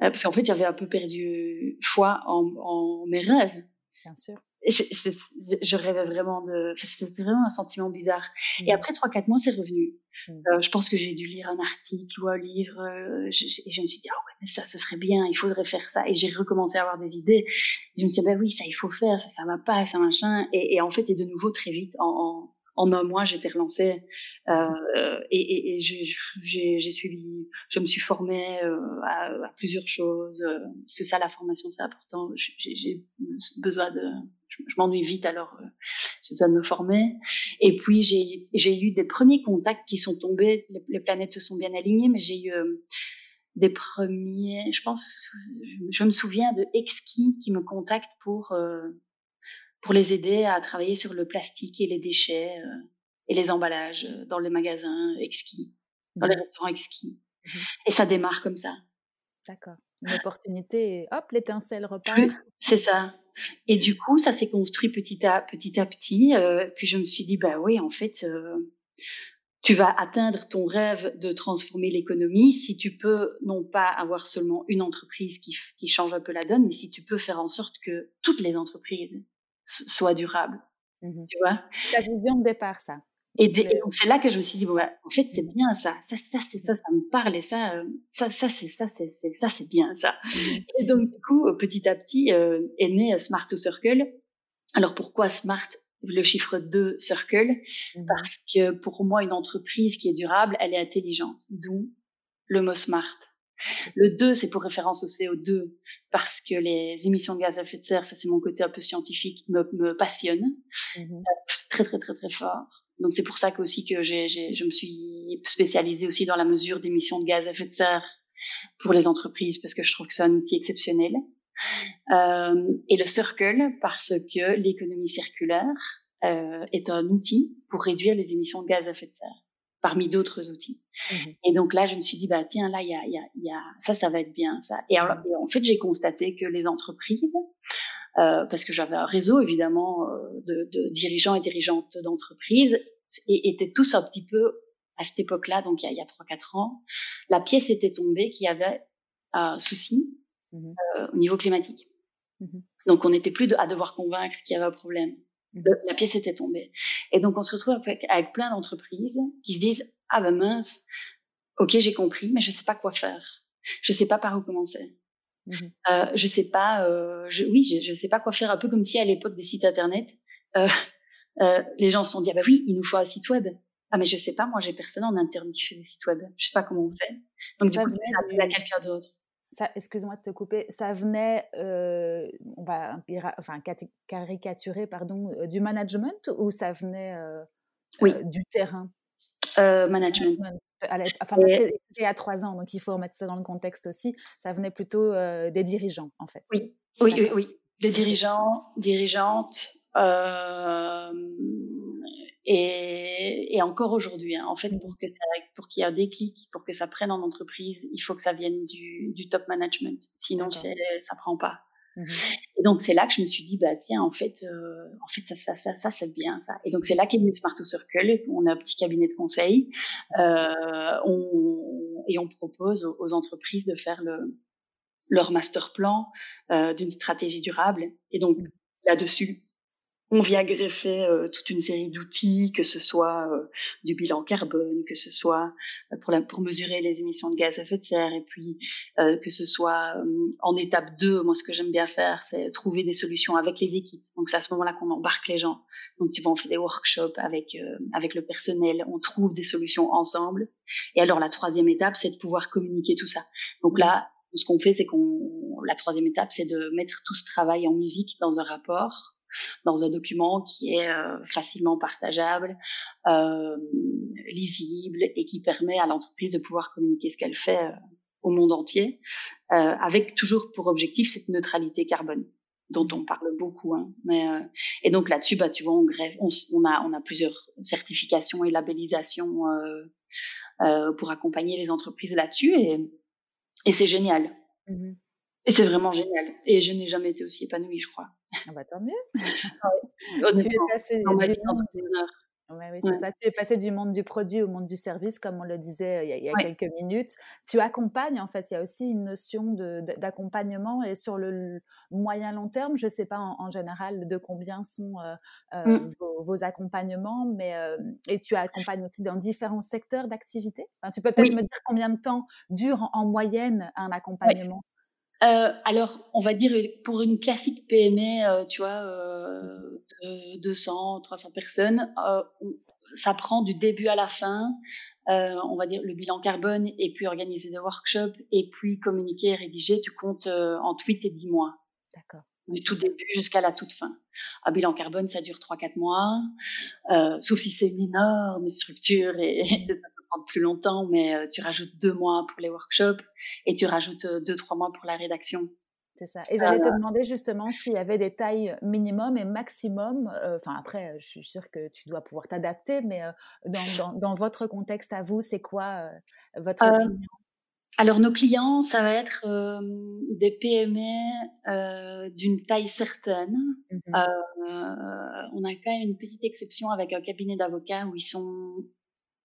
parce qu'en fait, j'avais un peu perdu foi en, en mes rêves. Bien sûr. Je, je, je, rêvais vraiment de. C'était vraiment un sentiment bizarre. Mmh. Et après 3-4 mois, c'est revenu. Mmh. Euh, je pense que j'ai dû lire un article ou un livre. Euh, je, et je me suis dit, ah ouais, mais ça, ce serait bien, il faudrait faire ça. Et j'ai recommencé à avoir des idées. je me suis dit, bah oui, ça, il faut faire, ça, ça va pas, ça, machin. Et, et en fait, et de nouveau, très vite, en, en un mois, j'étais relancée euh, et, et, et j'ai suivi, je me suis formée euh, à, à, plusieurs choses. Euh, ça, la formation, c'est important. J'ai besoin de, je, m'ennuie vite, alors euh, j'ai besoin de me former. Et puis j'ai eu des premiers contacts qui sont tombés. Les, les planètes se sont bien alignées, mais j'ai eu euh, des premiers, je pense, je me souviens de Exki qui me contacte pour euh, pour les aider à travailler sur le plastique et les déchets euh, et les emballages euh, dans les magasins exquis, dans les mmh. restaurants exquis. Mmh et ça démarre comme ça. D'accord. Une opportunité, hop, l'étincelle repart. C'est ça. Et du coup, ça s'est construit petit à petit. À petit euh, puis je me suis dit, bah oui, en fait, euh, tu vas atteindre ton rêve de transformer l'économie si tu peux non pas avoir seulement une entreprise qui, qui change un peu la donne, mais si tu peux faire en sorte que toutes les entreprises soit durable. Mmh tu vois? Ta vision de départ, ça. Et, donc c'est là que je me suis dit bon bah, en fait c'est bien ça, ça ça c'est ça, ça me parle et ça euh, ça ça c'est ça c'est ça c'est bien ça. Mmh. Et donc du coup petit à petit euh, est né Smart to Circle. Alors pourquoi Smart le chiffre 2 Circle? Mmh. Parce que pour moi une entreprise qui est durable, elle est intelligente, d'où le mot Smart. Le 2, c'est pour référence au CO2, parce que les émissions de gaz à effet de serre, ça c'est mon côté un peu scientifique, me, me passionne. Mmh très, très, très, très fort. Donc c'est pour ça que aussi que j'ai, je me suis spécialisée aussi dans la mesure d'émissions de gaz à effet de serre pour les entreprises, parce que je trouve que c'est un outil exceptionnel. Euh, et le circle, parce que l'économie circulaire euh, est un outil pour réduire les émissions de gaz à effet de serre parmi d'autres outils. Mmh et donc là, je me suis dit, bah tiens, là, il y a, y, a, y a, ça, ça va être bien, ça. Et, alors, en fait, j'ai constaté que les entreprises, euh, parce que j'avais un réseau évidemment euh, de, de, dirigeants et dirigeantes d'entreprises, et étaient tous un petit peu à cette époque-là, donc il y a, a 3-4 ans, la pièce était tombée qu'il y avait un souci mmh euh, au niveau climatique. Mmh donc on n'était plus de, à devoir convaincre qu'il y avait un problème. Mmh. la pièce était tombée. Et donc, on se retrouve avec, avec plein d'entreprises qui se disent, ah ben mince, ok, j'ai compris, mais je sais pas quoi faire. Je sais pas par où commencer. Mmh. Euh, je sais pas, euh, je, oui, je, je sais pas quoi faire. Un peu comme si à l'époque des sites internet, euh, euh, les gens se sont dit, ah ben oui, il nous faut un site web. Ah mais je sais pas, moi j'ai personne en interne qui fait des sites web. Je sais pas comment on fait. Donc du coup, ça appelle à quelqu'un d'autre excuse-moi de te couper, ça venait, euh, on va enfin, caricaturer, pardon, euh, du management ou ça venait euh, oui. du terrain? Management. Enfin, c'était à trois ans, donc il faut remettre ça dans le contexte aussi. Ça venait plutôt des dirigeants, en fait. Oui, oui, oui, oui. Des dirigeants, dirigeantes. Et, et, encore aujourd'hui, hein, en fait, pour que ça, pour qu'il y ait un déclic, pour que ça prenne en entreprise, il faut que ça vienne du, du top management. Sinon, ça prend pas. Mmh et donc c'est là que je me suis dit bah tiens en fait euh, en fait ça ça ça ça c'est bien ça. Et donc c'est là qu'est venu Smart to Circle. On a un petit cabinet de conseil euh, on, et on propose aux, entreprises de faire le leur master plan euh, d'une stratégie durable. Et donc mmh. là-dessus on vient greffer euh, toute une série d'outils, que ce soit euh, du bilan carbone, que ce soit euh, pour, la, pour mesurer les émissions de gaz à effet de serre, et puis que ce soit en étape 2, moi ce que j'aime bien faire, c'est trouver des solutions avec les équipes. Donc c'est à ce moment-là qu'on embarque les gens. Donc tu vas on fait des workshops avec avec le personnel, on trouve des solutions ensemble. Et alors la troisième étape, c'est de pouvoir communiquer tout ça. Donc là, ce qu'on fait, c'est qu'on la troisième étape, c'est de mettre tout ce travail en musique dans un rapport dans un document qui est euh, facilement partageable, euh, lisible et qui permet à l'entreprise de pouvoir communiquer ce qu'elle fait euh, au monde entier, avec toujours pour objectif cette neutralité carbone dont on parle beaucoup. Hein. Mais, et donc là-dessus, bah, tu vois, on, grève, on, on, a, on a plusieurs certifications et labellisations pour accompagner les entreprises là-dessus et, et c'est génial. Mmh et c'est vraiment génial. Et je n'ai jamais été aussi épanouie, je crois. Ah bah tant mieux. tu es passé dans ma vie Ouais, oui, c'est ça. Tu es passé du monde du produit au monde du service, comme on le disait il y a, quelques minutes. Tu accompagnes, en fait. Il y a aussi une notion d'accompagnement et sur le moyen long terme, je ne sais pas en, général de combien sont euh, euh, mmh. vos, accompagnements, mais euh, et tu accompagnes aussi dans différents secteurs d'activité? Enfin, tu peux peut-être me dire combien de temps dure en, en moyenne un accompagnement? Euh, alors, on va dire pour une classique PME, euh, tu vois, euh, de 200, 300 personnes, euh, ça prend du début à la fin. Euh, on va dire le bilan carbone et puis organiser des workshops et puis communiquer et rédiger. Tu comptes en 8 et 10 mois. D'accord. Du tout début jusqu'à la toute fin. Un bilan carbone, ça dure 3-4 mois, sauf si c'est une énorme structure et, et prendre plus longtemps, mais euh, tu rajoutes deux mois pour les workshops et tu rajoutes euh, deux, trois mois pour la rédaction. C'est ça. Et j'allais te demander justement s'il y avait des tailles minimum et maximum. Euh, enfin, après, je suis sûre que tu dois pouvoir t'adapter, mais dans, dans, votre contexte à vous, c'est quoi votre client? Alors, nos clients, ça va être des PME d'une taille certaine. Mmh on a quand même une petite exception avec un cabinet d'avocats où ils sont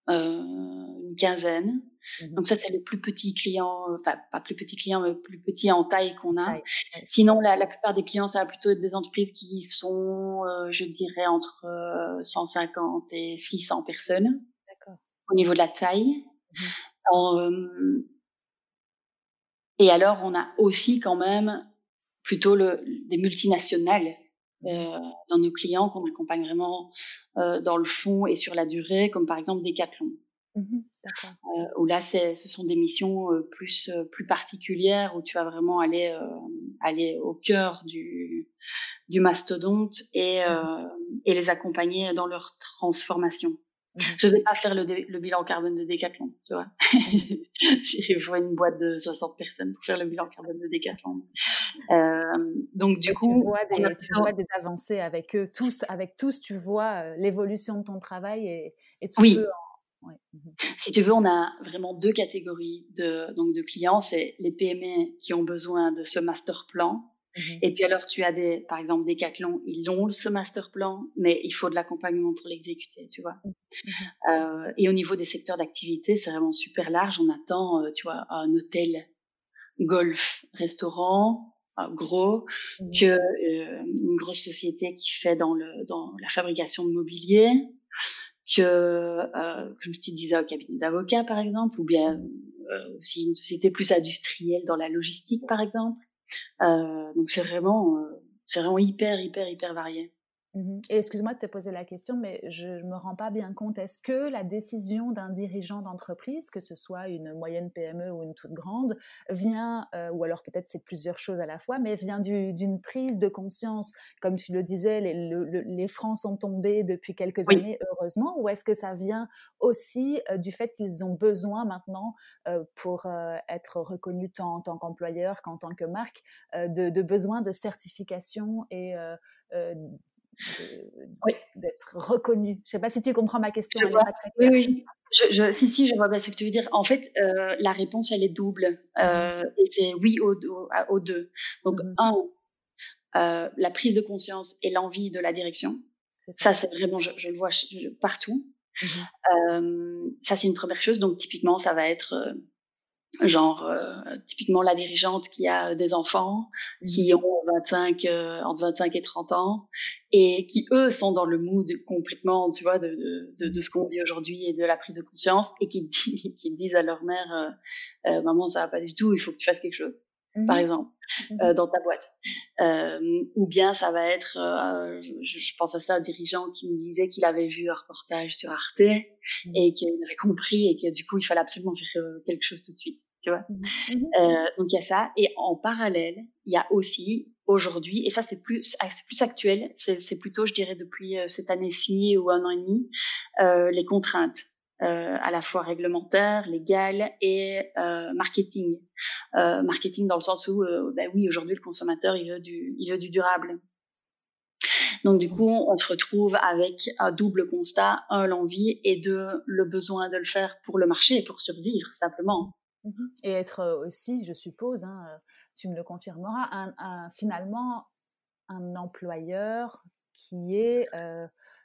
une quinzaine. Mmh Donc ça, c'est le plus petit client, enfin pas plus petit client, mais plus petit en taille qu'on a. Sinon, la, la, plupart des clients, ça va plutôt être des entreprises qui sont, euh, je dirais, entre 150 euh, et 600 personnes au niveau de la taille. Mmh et alors, on a aussi quand même plutôt le, des multinationales euh, dans nos clients qu'on accompagne vraiment euh, dans le fond et sur la durée, comme par exemple Decathlon. Mmh euh, où là, ce sont des missions euh, plus euh, plus particulières où tu vas vraiment aller euh, aller au cœur du du mastodonte et mmh et les accompagner dans leur transformation. [laughs] Je vais pas faire le, le, bilan carbone de Decathlon, tu vois. [laughs] Il faut une boîte de 60 personnes pour faire le bilan carbone de Decathlon. Euh, donc du coup, tu vois, des, tu vois, des, avancées avec eux tous, avec tous, tu vois euh, l'évolution de ton travail et, et tu oui. peux en... ouais. Mmh si tu veux, on a vraiment deux catégories de, donc de clients. C'est les PME qui ont besoin de ce master plan Mmh et puis alors, tu as des, par exemple, des Decathlon, ils ont ce master plan, mais il faut de l'accompagnement pour l'exécuter, tu vois. Mmh euh, et au niveau des secteurs d'activité, c'est vraiment super large. On attend, euh, tu vois, un hôtel, golf, restaurant, euh, gros, mmh que une grosse société qui fait dans le dans la fabrication de mobilier, que comme je te disais au cabinet d'avocat par exemple, ou bien aussi une société plus industrielle dans la logistique par exemple. Euh, donc c'est vraiment, euh, c'est vraiment hyper, hyper, hyper varié. Mmh Et excuse-moi de te poser la question, mais je ne me rends pas bien compte. Est-ce que la décision d'un dirigeant d'entreprise, que ce soit une moyenne PME ou une toute grande, vient, euh, ou alors peut-être c'est plusieurs choses à la fois, mais vient d'une prise de conscience, comme tu le disais, les, les francs sont tombés depuis quelques années, heureusement, ou est-ce que ça vient aussi euh, du fait qu'ils ont besoin maintenant, euh, pour être reconnus tant en tant qu'employeur qu'en tant que marque, de, de besoin de certification et d'être reconnu. Je ne sais pas si tu comprends ma question. oui, oui. Je, je, si, si, je vois bien ce que tu veux dire. En fait, euh, la réponse, elle est double. Euh, et c'est oui aux, aux, deux. Donc, mmh un, euh, la prise de conscience et l'envie de la direction. Ça, c'est vraiment, je, je, le vois partout. Euh, ça, c'est une première chose. Donc, typiquement, ça va être genre euh, typiquement la dirigeante qui a des enfants qui mmh. ont 25 euh, entre 25 et 30 ans et qui eux sont dans le mood complètement tu vois de, de, de, de ce qu'on vit aujourd'hui et de la prise de conscience et qui, [laughs] qui disent à leur mère euh, euh, maman ça va pas du tout il faut que tu fasses quelque chose par mmh exemple, mmh euh, dans ta boîte. Euh, ou bien ça va être, euh, je, je, pense à ça, un dirigeant qui me disait qu'il avait vu un reportage sur Arte mmh. et qu'il avait compris et que du coup il fallait absolument faire euh, quelque chose tout de suite. Tu vois euh, donc il y a ça. Et en parallèle, il y a aussi aujourd'hui, et ça c'est plus, plus actuel, c'est plutôt, je dirais, depuis euh, cette année-ci ou un an et demi, les contraintes euh, à la fois réglementaire, légal et euh, marketing. Euh, marketing dans le sens où, ben oui, aujourd'hui le consommateur il veut du, il veut du durable. Donc du coup, on se retrouve avec un double constat un l'envie et deux le besoin de le faire pour le marché et pour survivre simplement. Mm-hmm. Et être aussi, je suppose, hein, tu me le confirmeras, un, finalement un employeur qui est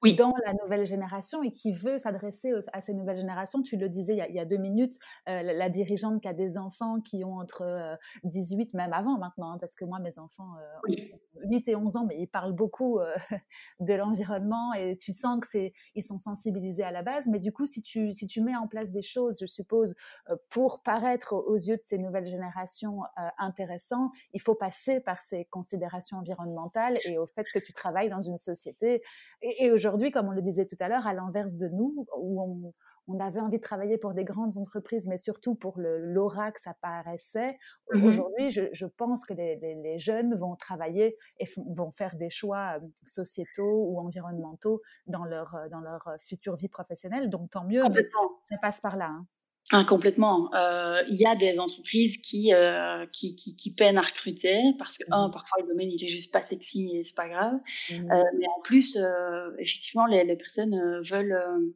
oui. dans la nouvelle génération et qui veut s'adresser à ces nouvelles générations. Tu le disais il y a, il y a deux minutes, euh, la, la, dirigeante qui a des enfants qui ont entre euh, 18, même avant maintenant, hein, parce que moi, mes enfants euh, oui. 8 et 11 ans, mais ils parlent beaucoup euh, [laughs] de l'environnement et tu sens que c'est, ils sont sensibilisés à la base. Mais du coup, si tu, si tu mets en place des choses, je suppose, euh, pour paraître aux yeux de ces nouvelles générations euh, intéressants, il faut passer par ces considérations environnementales et au fait que tu travailles dans une société. Et, et aujourd'hui, comme on le disait tout à l'heure, à l'inverse de nous, où on, on avait envie de travailler pour des grandes entreprises, mais surtout pour l'aura que ça paraissait. Mmh Aujourd'hui, je, je, pense que les, les, les, jeunes vont travailler et vont faire des choix sociétaux ou environnementaux dans leur, dans leur future vie professionnelle. Donc, tant mieux, mais ça passe par là. Hein. Ah, complètement. Euh, il y a des entreprises qui, euh, qui, qui, qui, peinent à recruter parce que, mmh. un, parfois le domaine il est juste pas sexy et c'est pas grave. Mmh. Euh, mais en plus, euh, effectivement, les, les personnes euh, veulent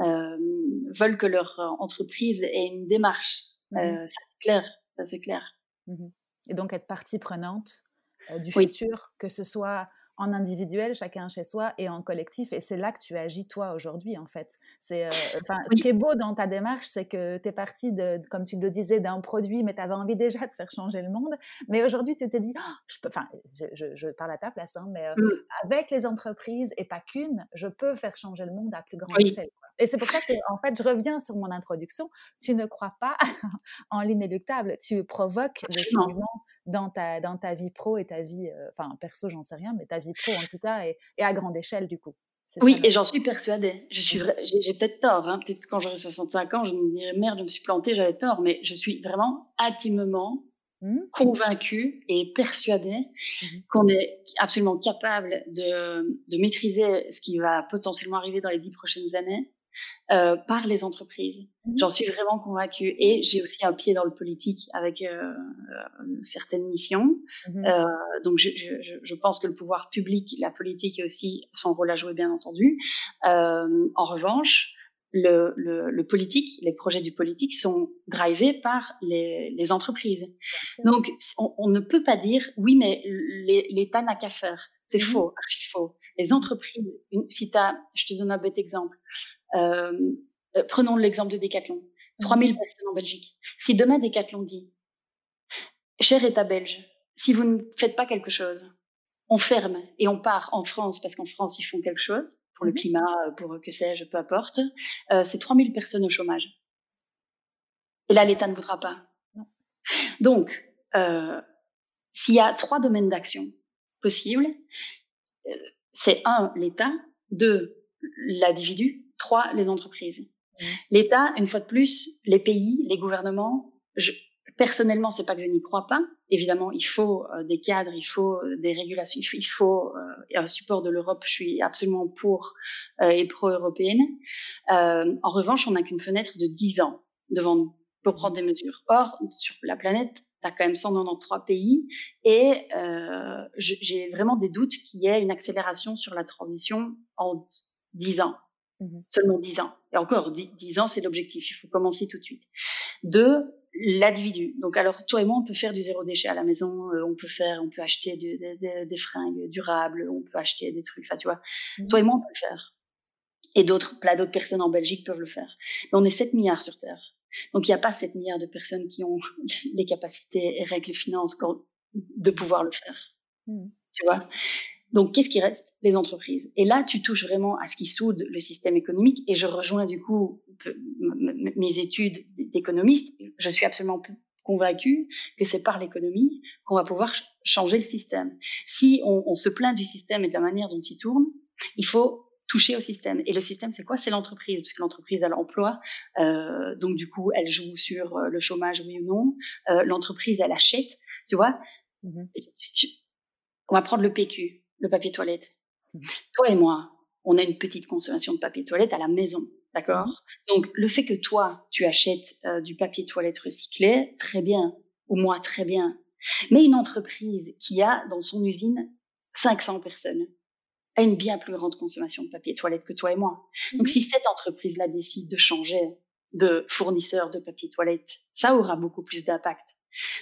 euh, veulent que leur entreprise ait une démarche. Mmh. Euh, ça c'est clair, ça c'est clair. Mmh. Et donc être partie prenante euh, du oui. futur, que ce soit en individuel, chacun chez soi, et en collectif. Et c'est là que tu agis, toi, aujourd'hui, en fait. C'est, euh, [laughs] enfin, Ce qui est beau dans ta démarche, c'est que tu es parti, de, comme tu le disais, d'un produit, mais tu avais envie déjà de faire changer le monde. Mais aujourd'hui, tu t'es dit, oh, je peux, enfin, je, je, parle à ta place, hein, mais euh, mmh. avec les entreprises, et pas qu'une, je peux faire changer le monde à plus grande échelle. Et c'est pour ça que, en fait, je reviens sur mon introduction. Tu ne crois pas [laughs] en l'inéluctable. Tu provoques le changement dans ta, dans ta vie pro et ta vie, euh, enfin, perso, j'en sais rien, mais ta vie pro en tout cas, et, et à grande échelle du coup. Oui, et j'en suis persuadée. Je suis, j'ai peut-être tort. Hein. Peut-être que quand j'aurai 65 ans, je me dirai merde, je me suis plantée, j'avais tort. Mais je suis vraiment intimement mmh. convaincue et persuadée mmh qu'on est absolument capable de, de maîtriser ce qui va potentiellement arriver dans les dix prochaines années euh, par les entreprises. Mmh. J'en suis vraiment convaincue. Et j'ai aussi un pied dans le politique avec euh, euh certaines missions. Mmh. Euh, donc, je, je, je, pense que le pouvoir public, la politique a aussi son rôle à jouer, bien entendu. En revanche, le, le, le, politique, les projets du politique sont drivés par les, les entreprises. Donc, on, on, ne peut pas dire oui, mais l'État n'a qu'à faire. C'est mmh. faux, archi faux. Les entreprises, si tu as, je te donne un bête exemple, prenons l'exemple de Decathlon. 3000 mhm. personnes en Belgique. Si demain Decathlon dit, cher État belge, si vous ne faites pas quelque chose, on ferme et on part en France parce qu'en France ils font quelque chose pour le mhm. climat, pour que sais-je, peu importe. Euh, c'est 3000 personnes au chômage. Et là, l'État ne voudra pas. Donc, euh, s'il y a trois domaines d'action possibles, euh, c'est un, l'État, deux, l'individu, Trois, les entreprises. L'État, une fois de plus, les pays, les gouvernements, je, personnellement, c'est pas que je n'y crois pas. Évidemment, il faut euh, des cadres, il faut euh, des régulations, il faut, euh, un support de l'Europe. Je suis absolument pour et pro-européenne. en revanche, on n'a qu'une fenêtre de 10 ans devant nous pour prendre des mesures. Or, sur la planète, tu as quand même 193 pays et j'ai vraiment des doutes qu'il y ait une accélération sur la transition en 10 ans. Mmh Seulement 10 ans. Et encore, 10, ans, c'est l'objectif. Il faut commencer tout de suite. Deux, l'individu. Donc, alors, toi et moi, on peut faire du zéro déchet à la maison. Euh, on peut faire, on peut acheter des fringues durables. On peut acheter des trucs. Enfin, tu vois. Mmh toi et moi, on peut le faire. Et d'autres, plein d'autres personnes en Belgique peuvent le faire. Mais on est 7 milliards sur Terre. Donc, il n'y a pas 7 milliards de personnes qui ont [laughs] les capacités et règles les finances de pouvoir le faire. Mmh. Tu vois? Donc, qu'est-ce qui reste? Les entreprises. Et là, tu touches vraiment à ce qui soude le système économique. Et je rejoins du coup mes études d'économiste. Je suis absolument convaincue que c'est par l'économie qu'on va pouvoir changer le système. Si on, on, se plaint du système et de la manière dont il tourne, il faut toucher au système. Et le système, c'est quoi? C'est l'entreprise, parce que l'entreprise a l'emploi, euh, donc du coup, elle joue sur euh, le chômage, oui ou non. Euh, l'entreprise, elle achète, tu vois? Mmh on va prendre le PQ le papier toilette. Mmh. Toi et moi, on a une petite consommation de papier toilette à la maison, d'accord? Mmh. Donc le fait que toi, tu achètes euh, du papier toilette recyclé, très bien, ou moi, très bien. Mais une entreprise qui a dans son usine 500 personnes a une bien plus grande consommation de papier toilette que toi et moi. Donc mmh. si cette entreprise-là décide de changer de fournisseur de papier toilette, ça aura beaucoup plus d'impact.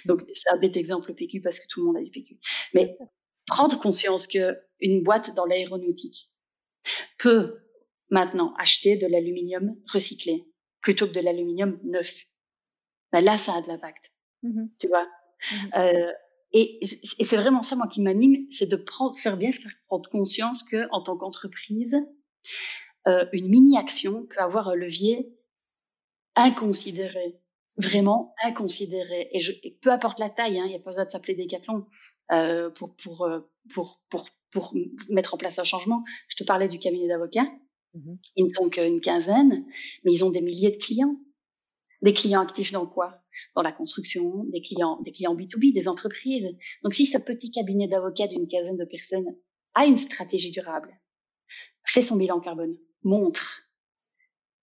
Donc, c'est un bête exemple le PQ parce que tout le monde a du PQ. Mais prendre conscience que une boîte dans l'aéronautique peut maintenant acheter de l'aluminium recyclé plutôt que de l'aluminium neuf. Ben là, ça a de l'impact. Mmh tu vois? Mmh euh, Et, et c'est vraiment ça, moi, qui m'anime, c'est de prendre, faire bien faire prendre conscience que, en tant qu'entreprise, euh, une mini-action peut avoir un levier inconsidéré vraiment inconsidéré. Et, je, peu importe la taille, hein, il n'y a pas besoin de s'appeler Décathlon euh, pour, pour, euh, pour, pour, pour mettre en place un changement. Je te parlais du cabinet d'avocats. Mmh ils ne sont qu'une quinzaine, mais ils ont des milliers de clients. Des clients actifs dans quoi? Dans la construction, des clients, des clients B2B, des entreprises. Donc si ce petit cabinet d'avocats d'une quinzaine de personnes a une stratégie durable, fait son bilan carbone, montre,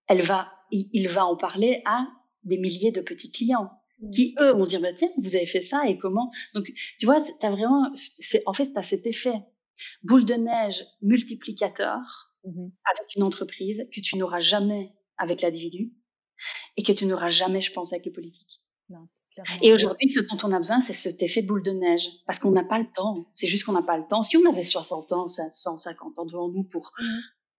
elle va, il va en parler à des milliers de petits clients mmh. qui eux vont se dire bah, tiens vous avez fait ça et comment? Donc tu vois as vraiment c'est en fait tu as cet effet boule de neige multiplicateur mmh avec une entreprise que tu n'auras jamais avec l'individu et que tu n'auras jamais je pense avec les politiques non Et aujourd'hui, ce dont on a besoin, c'est cet effet boule de neige, parce qu'on n'a pas le temps. C'est juste qu'on n'a pas le temps. Si on avait 60 ans, 150 ans devant nous pour, mmh.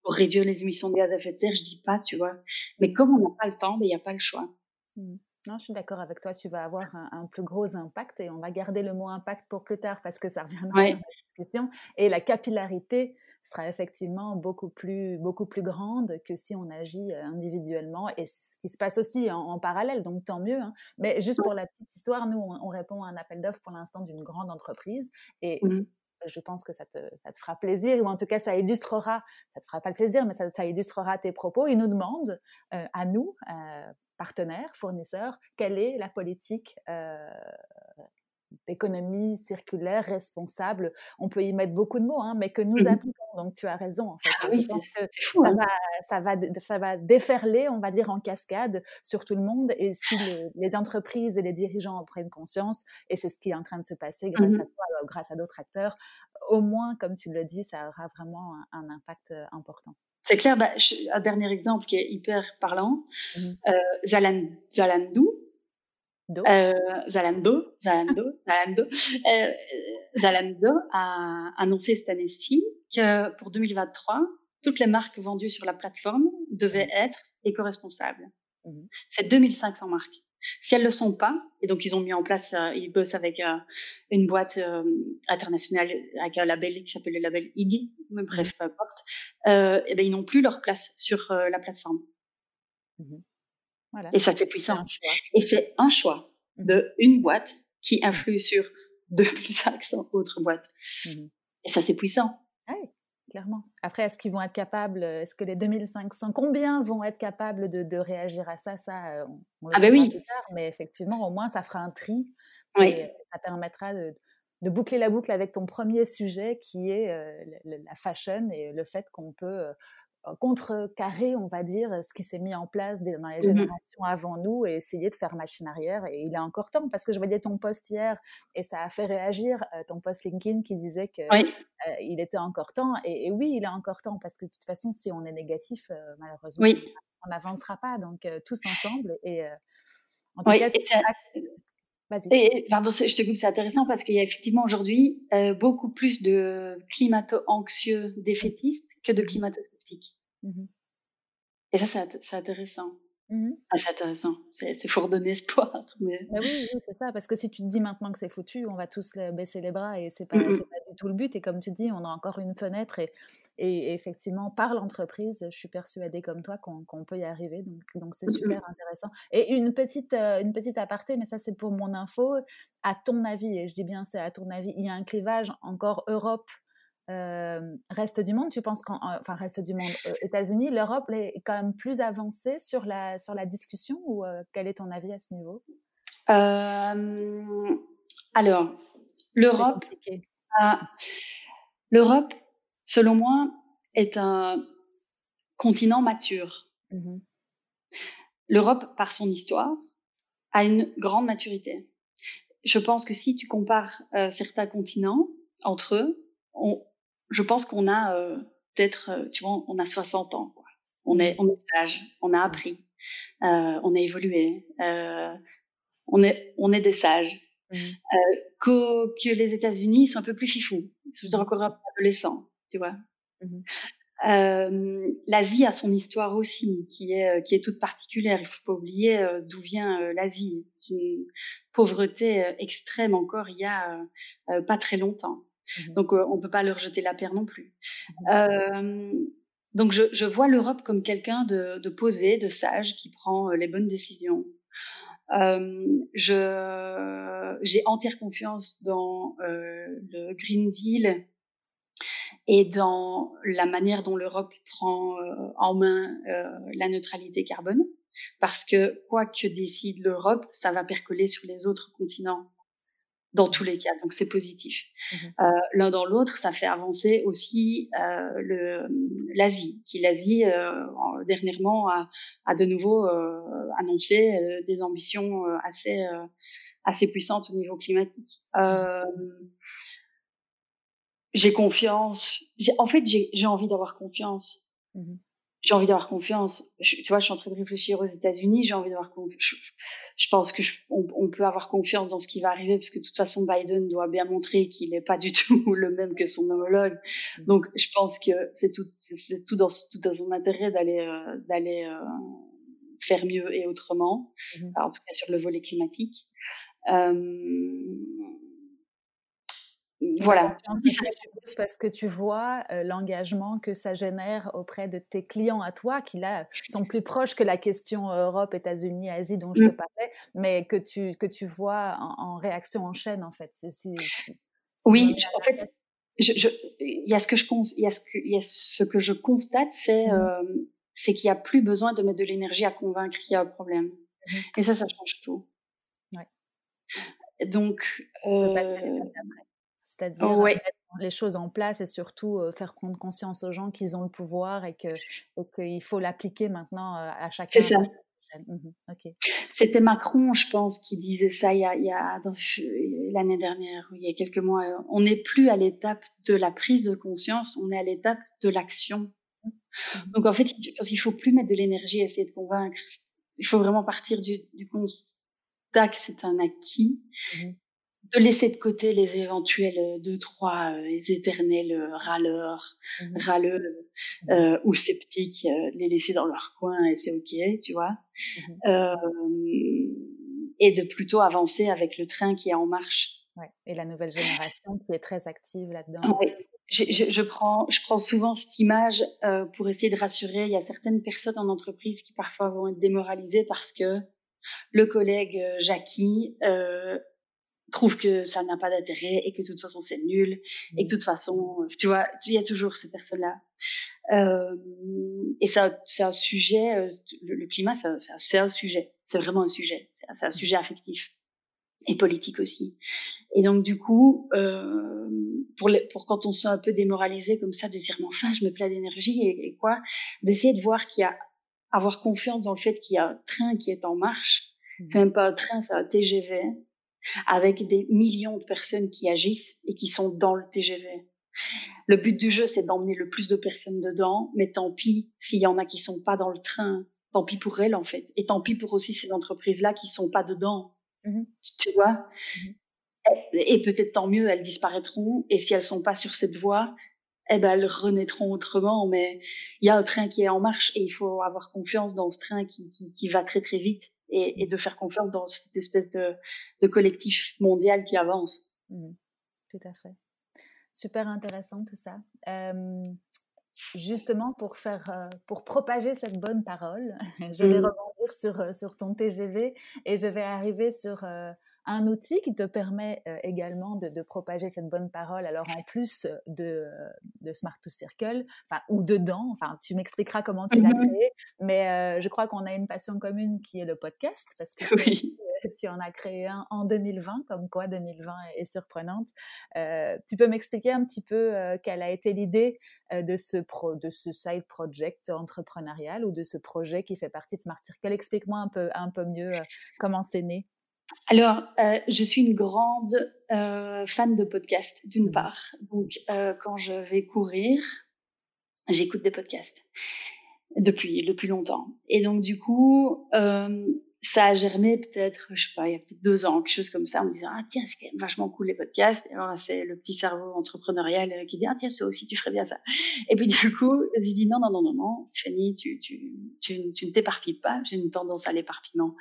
pour réduire les émissions de gaz à effet de serre, je dis pas, tu vois. Mais comme on n'a pas le temps, ben, il n'y a pas le choix. Mmh. Non, je suis d'accord avec toi. Tu vas avoir un, plus gros impact et on va garder le mot impact pour plus tard parce que ça reviendra dans la discussion. Et la capillarité sera effectivement beaucoup plus, beaucoup plus grande que si on agit euh, individuellement. Et ce qui se passe aussi en, parallèle, donc tant mieux. Hein. Mais juste pour la petite histoire, nous, on, répond à un appel d'offres pour l'instant d'une grande entreprise. Et mmh je pense que ça te, ça te, fera plaisir, ou en tout cas ça illustrera, ça te fera pas le plaisir, mais ça, ça illustrera tes propos. Ils nous demandent euh, à nous, euh, partenaires, fournisseurs, quelle est la politique euh, d'économie circulaire, responsable? On peut y mettre beaucoup de mots, hein, mais que nous mmh appliquons. Donc tu as raison, en fait. Ah oui, ça, hein. va, ça, va, ça va déferler, on va dire, en cascade sur tout le monde. Et si les, entreprises et les dirigeants en prennent conscience, et c'est ce qui est en train de se passer mmh grâce à toi, euh, grâce à d'autres acteurs, au moins, comme tu le dis, ça aura vraiment un impact euh, important. C'est clair, bah, un dernier exemple qui est hyper parlant, euh, Zalando, euh, Zalando, Zalando, [laughs] Zalando, euh, Zalando a annoncé cette année-ci que pour 2023, toutes les marques vendues sur la plateforme devaient mmh être éco-responsables. Mmh C'est 2500 marques. Si elles le sont pas, et donc ils ont mis en place, euh, ils bossent avec euh, une boîte euh, internationale avec un label qui s'appelle le label IG, mais bref, peu importe, et eh ben ils n'ont plus leur place sur la plateforme. Mmh voilà. [laughs] Et ça c'est puissant. Et c'est un choix de une boîte qui influe sur 2500 autres boîtes. Mmh et ça c'est puissant. Ouais clairement. Après, est-ce qu'ils vont être capables, euh, est-ce que les 2500, combien vont être capables de, réagir à ça? Ça, euh, on, le ah ben oui. plus tard, mais effectivement, au moins, ça fera un tri. Et ça permettra de, boucler la boucle avec ton premier sujet qui est euh, la fashion et le fait qu'on peut contrecarrer, on va dire, ce qui s'est mis en place dans les mmh générations avant nous et essayer de faire machine arrière. Et il est encore temps, parce que je voyais ton post hier et ça a fait réagir, euh, ton post LinkedIn qui disait qu'il euh, il était encore temps. Et, oui, il est encore temps, parce que de toute façon, si on est négatif, euh, malheureusement, on n'avancera pas. Donc, tous ensemble. Et en tout cas, et, pardon, je te coupe, c'est intéressant parce qu'il y a effectivement aujourd'hui beaucoup plus de climato-anxieux défaitistes que de mmh climato Mmh Et ça, c'est intéressant. Mmh ah, c'est intéressant, c'est fort donner espoir. Mais... Bah oui, c'est ça, parce que si tu te dis maintenant que c'est foutu, on va tous baisser les bras et c'est pas, mmh pas tout le but. Et comme tu dis, on a encore une fenêtre et, et effectivement, par l'entreprise, je suis persuadée comme toi qu'on peut y arriver. Donc, donc c'est super intéressant. Et une petite, euh, une petite aparté, mais ça c'est pour mon info. À ton avis, et je dis bien c'est à ton avis, il y a un clivage encore Europe reste du monde, tu penses qu'en, enfin reste du monde, États-Unis, l'Europe est quand même plus avancée sur la sur la discussion ou quel est ton avis à ce niveau? Alors, l'Europe, l'Europe, selon moi, est un continent mature. Mmh L'Europe, par son histoire, a une grande maturité. Je pense que si tu compares certains continents entre eux, on, je pense qu'on a euh, peut-être, euh, tu vois, on a 60 ans. Quoi. On, est, on est sage, on a appris, euh, on a évolué, on, est, on est des sages. Mmh. Que, que, les États-Unis sont un peu plus fifous, ils sont encore un peu adolescents, tu vois. Mmh. L'Asie a son histoire aussi, qui est qui est toute particulière. Il faut pas oublier d'où vient l'Asie. une pauvreté extrême encore il y a pas très longtemps. Mmh donc, on peut pas leur jeter la pierre non plus. Mmh donc, je, je vois l'Europe comme quelqu'un de, de, posé, de sage, qui prend les bonnes décisions. Je j'ai entière confiance dans le Green Deal et dans la manière dont l'Europe prend en main la neutralité carbone, parce que quoi que décide l'Europe, ça va percoler sur les autres continents dans tous les cas. Donc c'est positif. Mmh euh, L'un dans l'autre, ça fait avancer aussi euh, l'Asie, qui l'Asie euh, dernièrement a, a, de nouveau euh, annoncé euh, des ambitions euh, assez assez puissantes au niveau climatique. J'ai confiance. En fait, j'ai envie d'avoir confiance. Mmh j'ai envie d'avoir confiance. tu vois, je suis en train de réfléchir aux États-Unis, j'ai envie d'avoir confiance. Je, pense que on, peut avoir confiance dans ce qui va arriver parce que de toute façon, Biden doit bien montrer qu'il n'est pas du tout [laughs] le même que son homologue. Mm. Donc, je pense que c'est tout, c'est tout dans, tout dans son intérêt d'aller, euh, d'aller euh, faire mieux et autrement. Mm-hmm. en tout cas, sur le volet climatique. Euh, voilà. Parce que tu vois l'engagement que ça génère auprès de tes clients à toi, qui là sont plus proches que la question Europe, États-Unis, Asie dont je te mmh. parlais, mais que tu, que tu vois en, réaction en chaîne en fait. oui, en fait, il y a ce que je il y a ce que, il y a ce que je constate, c'est mmh. c'est qu'il n'y a plus besoin de mettre de l'énergie à convaincre qu'il y a un problème. Mmh. Et ça, ça change tout. Ouais. Donc, c'est-à-dire oh, mettre les choses en place et surtout faire prendre conscience aux gens qu'ils ont le pouvoir et qu'il faut l'appliquer maintenant à chacun. C'est ça. Mmh C'était Macron, je pense, qui disait ça il y a l'année dernière, il y a quelques mois. On n'est plus à l'étape de la prise de conscience, on est à l'étape de l'action. Mmh. Donc en fait, je pense qu'il faut plus mettre de l'énergie à essayer de convaincre. Il faut vraiment partir du, du constat que c'est un acquis mmh de laisser de côté les éventuels euh, deux, trois euh, éternels euh, râleurs, mmh râleuses mmh euh, ou sceptiques, les laisser dans leur coin et c'est ok, tu vois. Mmh et de plutôt avancer avec le train qui est en marche. Ouais. Et la nouvelle génération qui est très active là-dedans. Je, je, je, prends, je prends souvent cette image euh, pour essayer de rassurer. Il y a certaines personnes en entreprise qui parfois vont être démoralisées parce que le collègue Jackie euh, trouve que ça n'a pas d'intérêt et que de toute façon c'est nul et que de toute façon, tu vois, il y a toujours ces personnes-là. Euh, et ça, c'est un sujet, euh, le, climat, c'est un, sujet, c'est vraiment un sujet, c'est un sujet affectif et politique aussi. Et donc du coup, euh, pour, pour quand on se sent un peu démoralisé comme ça, de dire mais enfin, je me plein d'énergie et, et quoi, d'essayer de voir qu'il y a avoir confiance dans le fait qu'il y a un train qui est en marche. C'est même pas un train, c'est un TGV avec des millions de personnes qui agissent et qui sont dans le TGV. Le but du jeu, c'est d'emmener le plus de personnes dedans, mais tant pis s'il y en a qui sont pas dans le train, tant pis pour elles en fait, et tant pis pour aussi ces entreprises-là qui sont pas dedans. Mmh tu, vois? Mmh Et, peut-être tant mieux, elles disparaîtront, et si elles sont pas sur cette voie, eh ben elles renaîtront autrement. Mais il y a un train qui est en marche et il faut avoir confiance dans ce train qui, qui, qui va très très vite et, de faire confiance dans cette espèce de, de collectif mondial qui avance. Mmh. tout à fait. Super intéressant tout ça. justement, pour faire, euh, pour propager cette bonne parole, [laughs] je vais mmh. rebondir sur, euh, sur ton TGV et je vais arriver sur euh, un outil qui te permet euh, également de, propager cette bonne parole. Alors en plus de, de Smart to Circle, enfin ou dedans, enfin tu m'expliqueras comment tu l'as mmh créé, mais euh, je crois qu'on a une passion commune qui est le podcast parce que [laughs] tu en as créé un en 2020, comme quoi 2020 est, surprenante. Euh, tu peux m'expliquer un petit peu quelle a été l'idée de ce pro, de ce side project entrepreneurial ou de ce projet qui fait partie de Smart Circle? Explique-moi un peu un peu mieux comment c'est né. Alors, euh, je suis une grande euh, fan de podcasts, d'une mmh. part. Donc, euh, quand je vais courir, j'écoute des podcasts depuis le plus longtemps. Et donc, du coup, euh, ça a germé peut-être, je sais pas, il y a peut-être deux ans, quelque chose comme ça, en me disant, ah tiens, c'est quand même vachement cool les podcasts. Et alors c'est le petit cerveau entrepreneurial euh, qui dit, ah tiens, toi aussi, tu ferais bien ça. Et puis du coup, j'ai dit, non, non, non, non, non, Stéphanie, tu, tu, tu, tu ne t'éparpilles pas. J'ai une tendance à l'éparpillement.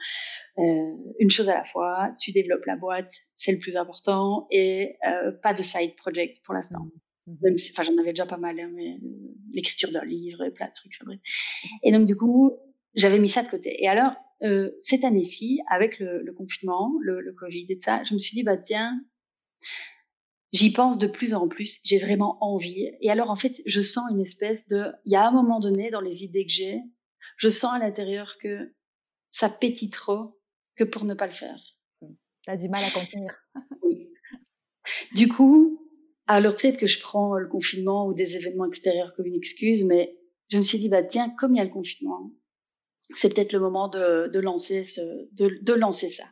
Euh, une chose à la fois, tu développes la boîte, c'est le plus important, et euh, pas de side project pour l'instant. Mmh. Même si, enfin, j'en avais déjà pas mal, hein, mais euh, l'écriture d'un livre, plein de trucs. Et donc, du coup, j'avais mis ça de côté. Et alors, euh, cette année-ci, avec le, le confinement, le, le, Covid et ça, je me suis dit, bah tiens, j'y pense de plus en plus, j'ai vraiment envie. Et alors, en fait, je sens une espèce de... Il y a un moment donné, dans les idées que j'ai, je sens à l'intérieur que ça pétille trop que pour ne pas le faire. Tu as du mal à contenir. [laughs] oui. Du coup, alors peut-être que je prends le confinement ou des événements extérieurs comme une excuse, mais je me suis dit, bah tiens, comme il y a le confinement, c'est peut-être le moment de, de lancer ce, de, de, lancer ça.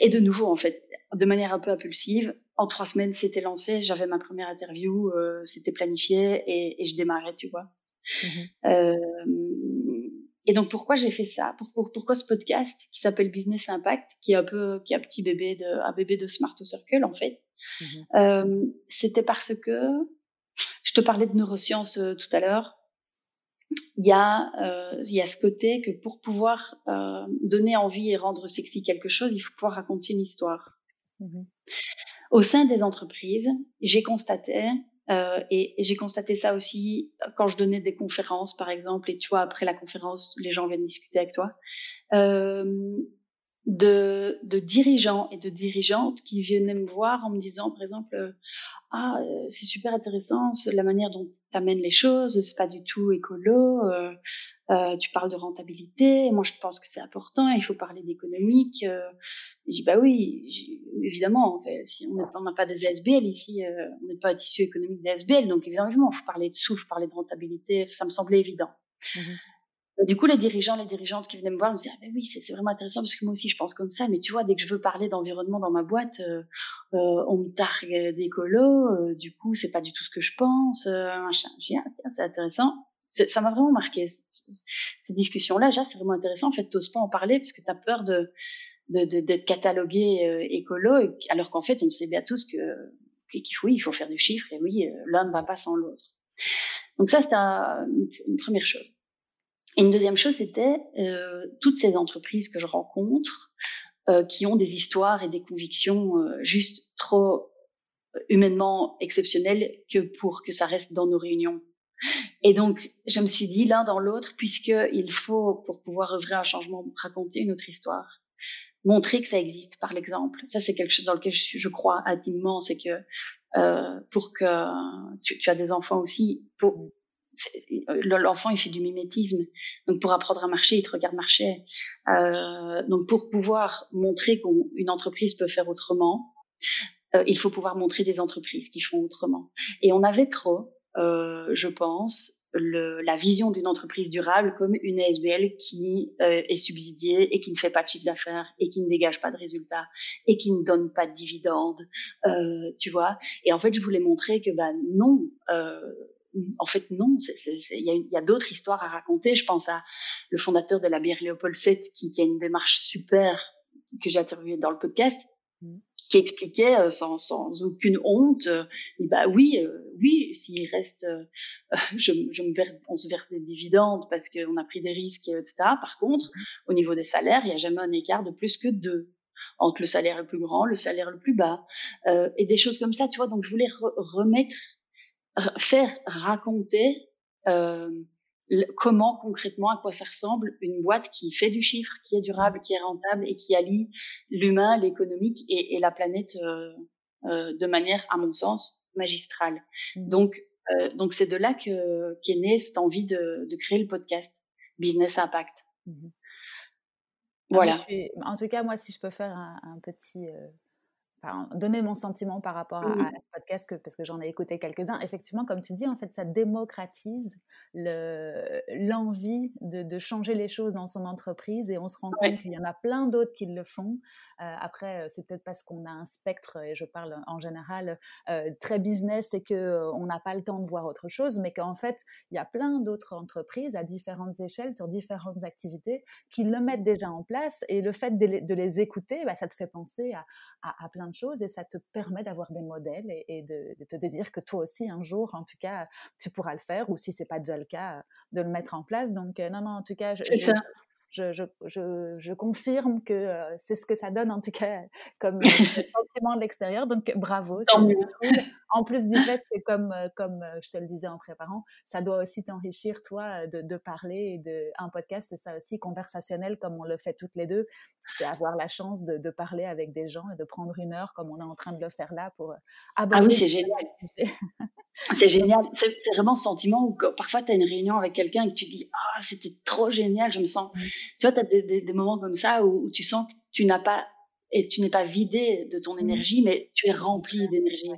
Et de nouveau, en fait, de manière un peu impulsive, en trois semaines, c'était lancé. J'avais ma première interview, euh, c'était planifié et, et, je démarrais, tu vois. Mmh et donc pourquoi j'ai fait ça? Pour, Pourquoi ce podcast qui s'appelle Business Impact, qui est un peu qui est un petit bébé de un bébé de Smart Circle en fait. Mmh c'était parce que je te parlais de neurosciences tout à l'heure il y a euh, il y a ce côté que pour pouvoir euh, donner envie et rendre sexy quelque chose, il faut pouvoir raconter une histoire. Mmh Au sein des entreprises, j'ai constaté euh, et, j'ai constaté ça aussi quand je donnais des conférences, par exemple, et tu vois après la conférence, les gens viennent discuter avec toi. De, dirigeants et de dirigeantes qui venaient me voir en me disant, par exemple, euh, ah, euh, c'est super intéressant la manière dont tu amènes les choses, c'est pas du tout écolo, euh, tu parles de rentabilité, moi je pense que c'est important, il faut parler d'économique. Euh, je dis bah oui, évidemment, en fait, si on n'a pas des SBL ici, on n'est pas tissu économique des SBL, donc évidemment, il faut parler de sous, il faut parler de rentabilité, ça me semblait évident. Mmh du coup, les dirigeants, les dirigeantes qui venaient me voir me disaient ah ben oui, c'est vraiment intéressant parce que moi aussi je pense comme ça. Mais tu vois, dès que je veux parler d'environnement dans ma boîte, euh, euh, on me targue d'écolo. Euh, du coup, c'est pas du tout ce que je pense. Euh, machin. Je dis ah, c'est intéressant. Ça m'a vraiment marqué ces discussions-là. Déjà, c'est vraiment intéressant. En fait, t'oses pas en parler parce que t'as peur de d'être catalogué euh, écolo, alors qu'en fait, on sait bien tous que qu'il faut, il faut faire du chiffre et oui, l'un ne va pas sans l'autre. Donc ça, c'est une première chose. Et une deuxième chose, c'était euh, toutes ces entreprises que je rencontre euh, qui ont des histoires et des convictions euh, juste trop euh, humainement exceptionnelles que pour que ça reste dans nos réunions. Et donc, je me suis dit l'un dans l'autre, puisqu'il faut, pour pouvoir œuvrer un changement, raconter une autre histoire, montrer que ça existe par l'exemple. Ça, c'est quelque chose dans lequel je, je crois intimement, c'est que euh, pour que tu, tu, as des enfants aussi, pour, l'enfant il fait du mimétisme. Donc pour apprendre à marcher il te regarde marcher. Euh, donc pour pouvoir montrer qu'une entreprise peut faire autrement euh, il faut pouvoir montrer des entreprises qui font autrement. Et on avait trop euh, je pense la vision d'une entreprise durable comme une ASBL qui est subsidiée et qui ne fait pas de chiffre d'affaires et qui ne dégage pas de résultats et qui ne donne pas de dividendes, tu vois. Et en fait, je voulais montrer que bah non, en fait, non. Il y a, d'autres histoires à raconter. Je pense à le fondateur de la bière Léopold VII qui, qui a une démarche super que j'ai interviewé dans le podcast. Mm. qui expliquait euh, sans, sans, aucune honte, euh, bah oui, euh, oui, s'il reste, je, je, me verse, on se verse des dividendes parce qu'on a pris des risques, etc. Par contre, au niveau des salaires, il n'y a jamais un écart de plus que deux entre le salaire le plus grand, le salaire le plus bas, et des choses comme ça, tu vois. Donc, je voulais remettre faire raconter euh, comment concrètement, à quoi ça ressemble une boîte qui fait du chiffre, qui est durable, qui est rentable et qui allie l'humain, l'économique et, et, la planète euh, euh, de manière, à mon sens, magistrale. Mmh. Donc, euh, donc c'est de là que qu'est née cette envie de, de, créer le podcast Business Impact. Mmh voilà. en tout cas, moi, si je peux faire un, un petit euh, donner mon sentiment par rapport à, ce podcast que, parce que j'en ai écouté quelques-uns. Effectivement, comme tu dis, en fait, ça démocratise l'envie de, de, changer les choses dans son entreprise et on se rend compte qu'il y en a plein d'autres qui le font. Euh, après, euh, c'est peut-être parce qu'on a un spectre, et je parle en général euh, très business et que on n'a pas le temps de voir autre chose, mais qu'en fait, il y a plein d'autres entreprises à différentes échelles, sur différentes activités, qui le mettent déjà en place. Et le fait de les, de les écouter, bah, ça te fait penser à, à, à, plein de choses et ça te permet d'avoir des modèles et, de, de, te dire que toi aussi, un jour, en tout cas, tu pourras le faire ou si c'est pas déjà le cas, de le mettre en place. Donc, non, non, en tout cas, je, je, je, je, je, je, confirme que euh, c'est ce que ça donne, en tout cas, [laughs] comme euh, [laughs] sentiment de l'extérieur. Donc, bravo. [laughs] En plus du fait que, comme, euh, comme je te le disais en préparant, ça doit aussi t'enrichir, toi, de, de, parler. De, un podcast, c'est ça aussi, conversationnel, comme on le fait toutes les deux. C'est avoir la chance de, de, parler avec des gens et de prendre une heure, comme on est en train de le faire là, pour aborder. Ah oui, c'est génial. c'est génial. C'est vraiment ce sentiment où parfois, tu as une réunion avec quelqu'un et que tu dis Ah, c'était trop génial, je me sens. Tu vois, tu as des, des, moments comme ça où, tu sens que tu n'as pas et tu n'es pas vidé de ton mmh. énergie, mais tu es rempli d'énergie.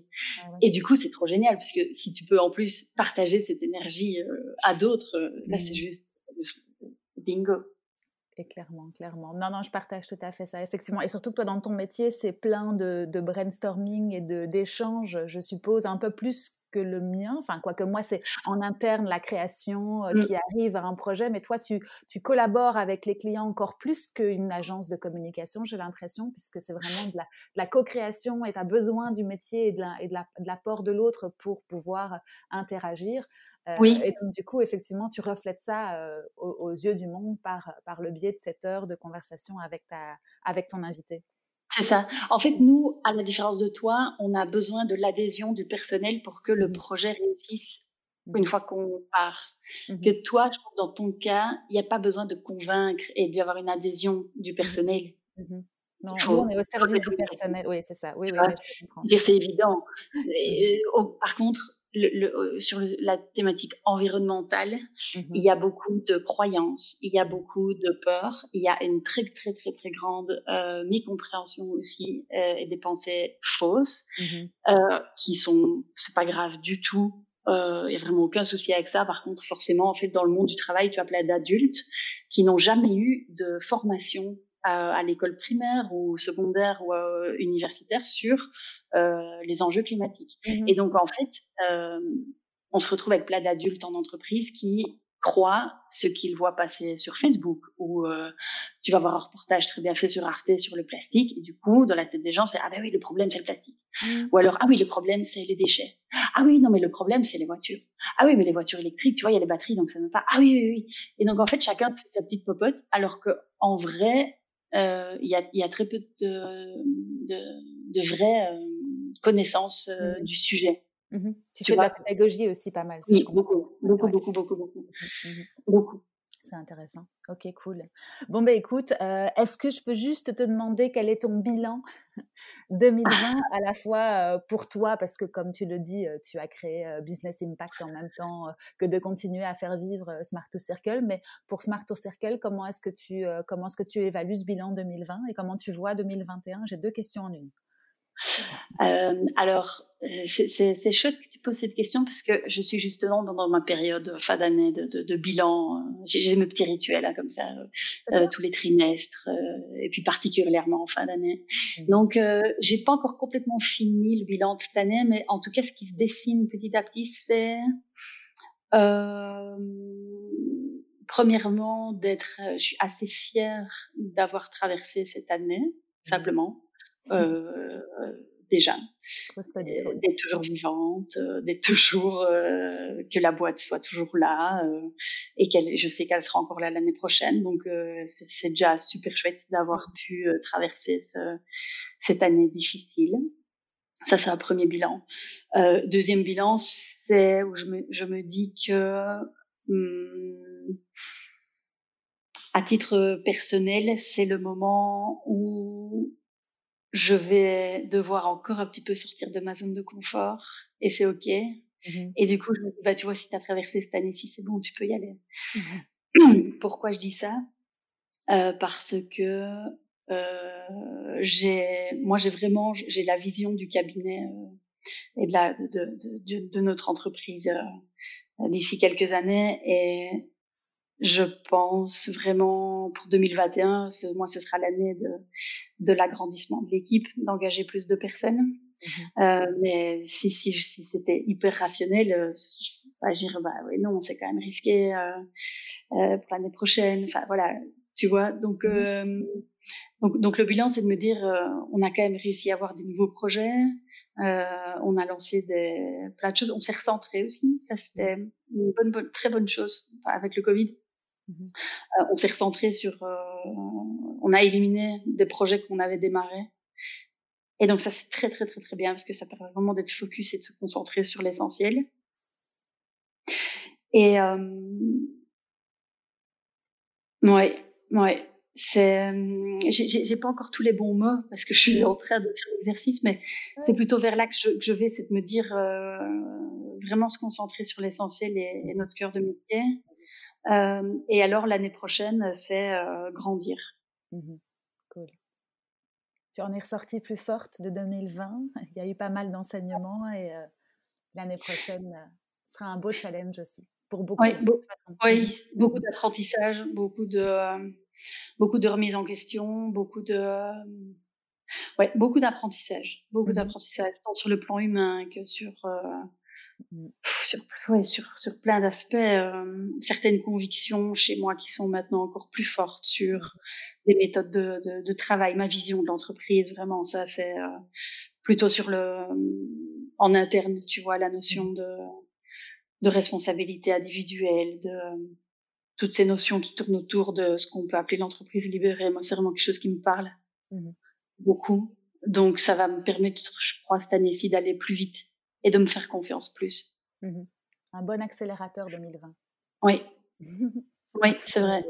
Et du coup, c'est trop génial parce que si tu peux en plus partager cette énergie euh, à d'autres, euh, là, c'est mmh. juste, c'est bingo. Et clairement, clairement. Non, non, je partage tout à fait ça, effectivement. Et surtout que toi, dans ton métier, c'est plein de, de brainstorming et d'échanges, je suppose, un peu plus que le mien. Enfin, quoique moi, c'est en interne la création mmh. qui arrive à un projet, mais toi, tu, tu collabores avec les clients encore plus qu'une agence de communication, j'ai l'impression, puisque c'est vraiment de la, la co-création et tu as besoin du métier et de l'apport de l'autre pour pouvoir interagir. oui. Et donc, du coup, effectivement, tu reflètes ça aux, yeux du monde par, par le biais de cette heure de conversation avec, ta, avec ton invité. C'est ça. En fait, nous, à la différence de toi, on a besoin de l'adhésion du personnel pour que le mmh projet réussisse une mmh fois qu'on part. Mmh que toi, je pense, dans ton cas, il n'y a pas besoin de convaincre et d'avoir une adhésion du personnel. Non, on est au service du personnel. Oui, c'est ça. Oui, oui, c'est évident. Euh, par contre, le, euh, sur la thématique environnementale, mmh il y a beaucoup de croyances, il y a beaucoup de peurs, il y a une très très très très grande euh, mécompréhension aussi euh, et des pensées fausses mmh euh, qui sont, c'est pas grave du tout. Il n'y a vraiment aucun souci avec ça. Par contre, forcément, en fait, dans le monde du travail, tu as plein d'adultes qui n'ont jamais eu de formation à, l'école primaire ou secondaire ou euh, universitaire sur euh, les enjeux climatiques. Mmh Et donc, en fait, euh, on se retrouve avec plein d'adultes en entreprise qui croient ce qu'ils voient passer sur Facebook ou euh, tu vas voir un reportage très bien fait sur Arte sur le plastique et du coup dans la tête des gens c'est ah ben oui le problème c'est le plastique. Mmh. ou alors ah oui le problème c'est les déchets. Ah oui non mais le problème c'est les voitures. Ah oui mais les voitures électriques tu vois il y a les batteries donc ça ne pas ah oui oui oui. Et donc en fait chacun fait sa petite popote alors que en vrai euh, il y, a, y, a, très peu de, de, de vraies euh, connaissances euh, mmh du sujet. Mmh tu, fais de la pédagogie aussi pas mal. oui, beaucoup, beaucoup, beaucoup, beaucoup, beaucoup, mmh beaucoup. C'est intéressant. Ok, cool. Bon, ben écoute, euh, est-ce que je peux juste te demander quel est ton bilan [laughs] 2020 à la fois euh, pour toi, parce que comme tu le dis, euh, tu as créé Business Impact en même temps que de continuer à faire vivre Smart to Circle. Mais pour Smart to Circle, comment est-ce que tu comment est-ce que tu évalues ce bilan 2020 et comment tu vois 2021 J'ai deux questions en une. Euh, alors, euh, c'est chouette que tu poses cette question parce que je suis justement dans, ma période fin d'année de, de, de, bilan. J'ai mes petits rituels là, comme ça euh, tous les trimestres et puis particulièrement en fin d'année. Mmh. Donc, j'ai pas encore complètement fini le bilan de cette année, mais en tout cas, ce qui se dessine petit à petit, c'est premièrement d'être. Je suis assez fière d'avoir traversé cette année, mmh. simplement euh, déjà, [laughs] euh, d'être toujours vivante, euh, d'être [laughs] toujours que la boîte soit toujours là et qu'elle, je sais qu'elle sera encore là l'année prochaine. Donc c'est déjà super chouette d'avoir pu traverser ce, cette année difficile. Ça, c'est un premier bilan. Euh, deuxième bilan, c'est où je me, je me dis que, hum, à titre personnel, c'est le moment où je vais devoir encore un petit peu sortir de ma zone de confort et c'est ok. Mmh et du coup, je me dis, bah, tu vois, si tu as traversé cette année-ci, c'est bon, tu peux y aller. Mmh [clears throat] Pourquoi je dis ça? Euh, Parce que euh, j'ai, moi, j'ai vraiment, j'ai la vision du cabinet euh, et de, la, de, de, de, de notre entreprise euh, d'ici quelques années et je pense vraiment pour 2021, moi ce sera l'année de, de l'agrandissement de l'équipe, d'engager plus de personnes. Mmh euh, mais si, si, si c'était hyper rationnel, euh, bah, je dirais bah oui non, c'est quand même risqué euh, euh, pour l'année prochaine. Enfin voilà, tu vois. Donc mmh euh, donc, donc le bilan c'est de me dire on a quand même réussi à avoir des nouveaux projets. on a lancé des plein de choses. On s'est recentré aussi. Ça c'était une bonne, bonne, très bonne chose avec le Covid. Mmh euh, on s'est recentré sur, euh, on a éliminé des projets qu'on avait démarrés. Et donc ça c'est très très très très bien parce que ça permet vraiment d'être focus et de se concentrer sur l'essentiel. Et euh, ouais, ouais, c'est, j'ai pas encore tous les bons mots parce que je suis en train de faire l'exercice, mais c'est plutôt vers là que je, que je vais, c'est de me dire vraiment se concentrer sur l'essentiel et, et, notre cœur de métier. Euh, et alors l'année prochaine, c'est euh, grandir. Mmh cool. Tu en es ressortie plus forte de 2020. Il y a eu pas mal d'enseignements et euh, l'année prochaine sera un beau challenge aussi pour beaucoup oui, de façons. Oui, mmh beaucoup d'apprentissage, beaucoup de beaucoup de remise en question, beaucoup de ouais, beaucoup d'apprentissage, beaucoup mmh d'apprentissage tant sur le plan humain que sur. Sur, ouais, sur, sur plein d'aspects, euh, certaines convictions chez moi qui sont maintenant encore plus fortes sur des méthodes de, de, de travail, ma vision de l'entreprise, vraiment, ça c'est euh, plutôt sur le en interne, tu vois, la notion mmh. de, de responsabilité individuelle, de toutes ces notions qui tournent autour de ce qu'on peut appeler l'entreprise libérée. Moi, c'est vraiment quelque chose qui me parle mmh beaucoup. Donc, ça va me permettre, je crois, cette année-ci d'aller plus vite et de me faire confiance plus. Mmh Un bon accélérateur 2020. Oui, [laughs] oui, c'est vrai.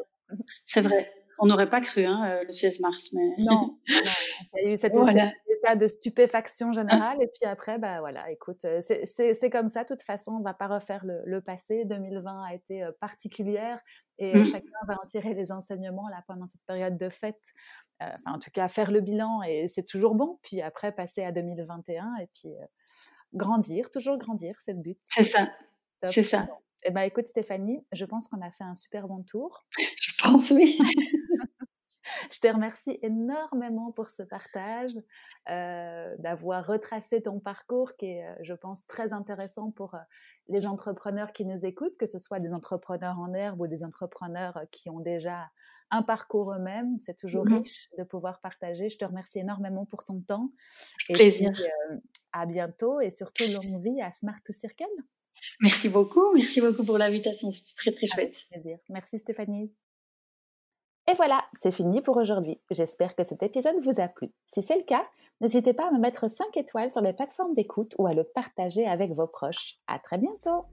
C'est vrai. On n'aurait pas cru hein, euh, le 16 mars, mais non, il y a eu cet [laughs] état de stupéfaction générale [laughs] et puis après, bah voilà, écoute, euh, c'est comme ça. De toute façon, on va pas refaire le, passé. 2020 a été euh, particulière et mmh. chacun va en tirer les enseignements là pendant cette période de fête. enfin, en tout cas, faire le bilan et c'est toujours bon. Puis après, passer à 2021 et puis grandir, toujours grandir, c'est le but. C'est ça. C'est ça. Eh ben, écoute Stéphanie, je pense qu'on a fait un super bon tour. [laughs] Je pense, oui. [laughs] je te remercie énormément pour ce partage, euh, d'avoir retracé ton parcours qui est, euh, je pense, très intéressant pour euh, les entrepreneurs qui nous écoutent, que ce soit des entrepreneurs en herbe ou des entrepreneurs qui ont déjà un parcours eux-mêmes. C'est toujours mmh riche de pouvoir partager. Je te remercie énormément pour ton temps. Et Plaisir. à bientôt et surtout longue vie à Smart to Circle. Merci beaucoup. Merci beaucoup pour l'invitation. C'est très, très chouette. plaisir. Merci Stéphanie. Et voilà, c'est fini pour aujourd'hui. J'espère que cet épisode vous a plu. Si c'est le cas, n'hésitez pas à me mettre 5 étoiles sur les plateformes d'écoute ou à le partager avec vos proches. À très bientôt!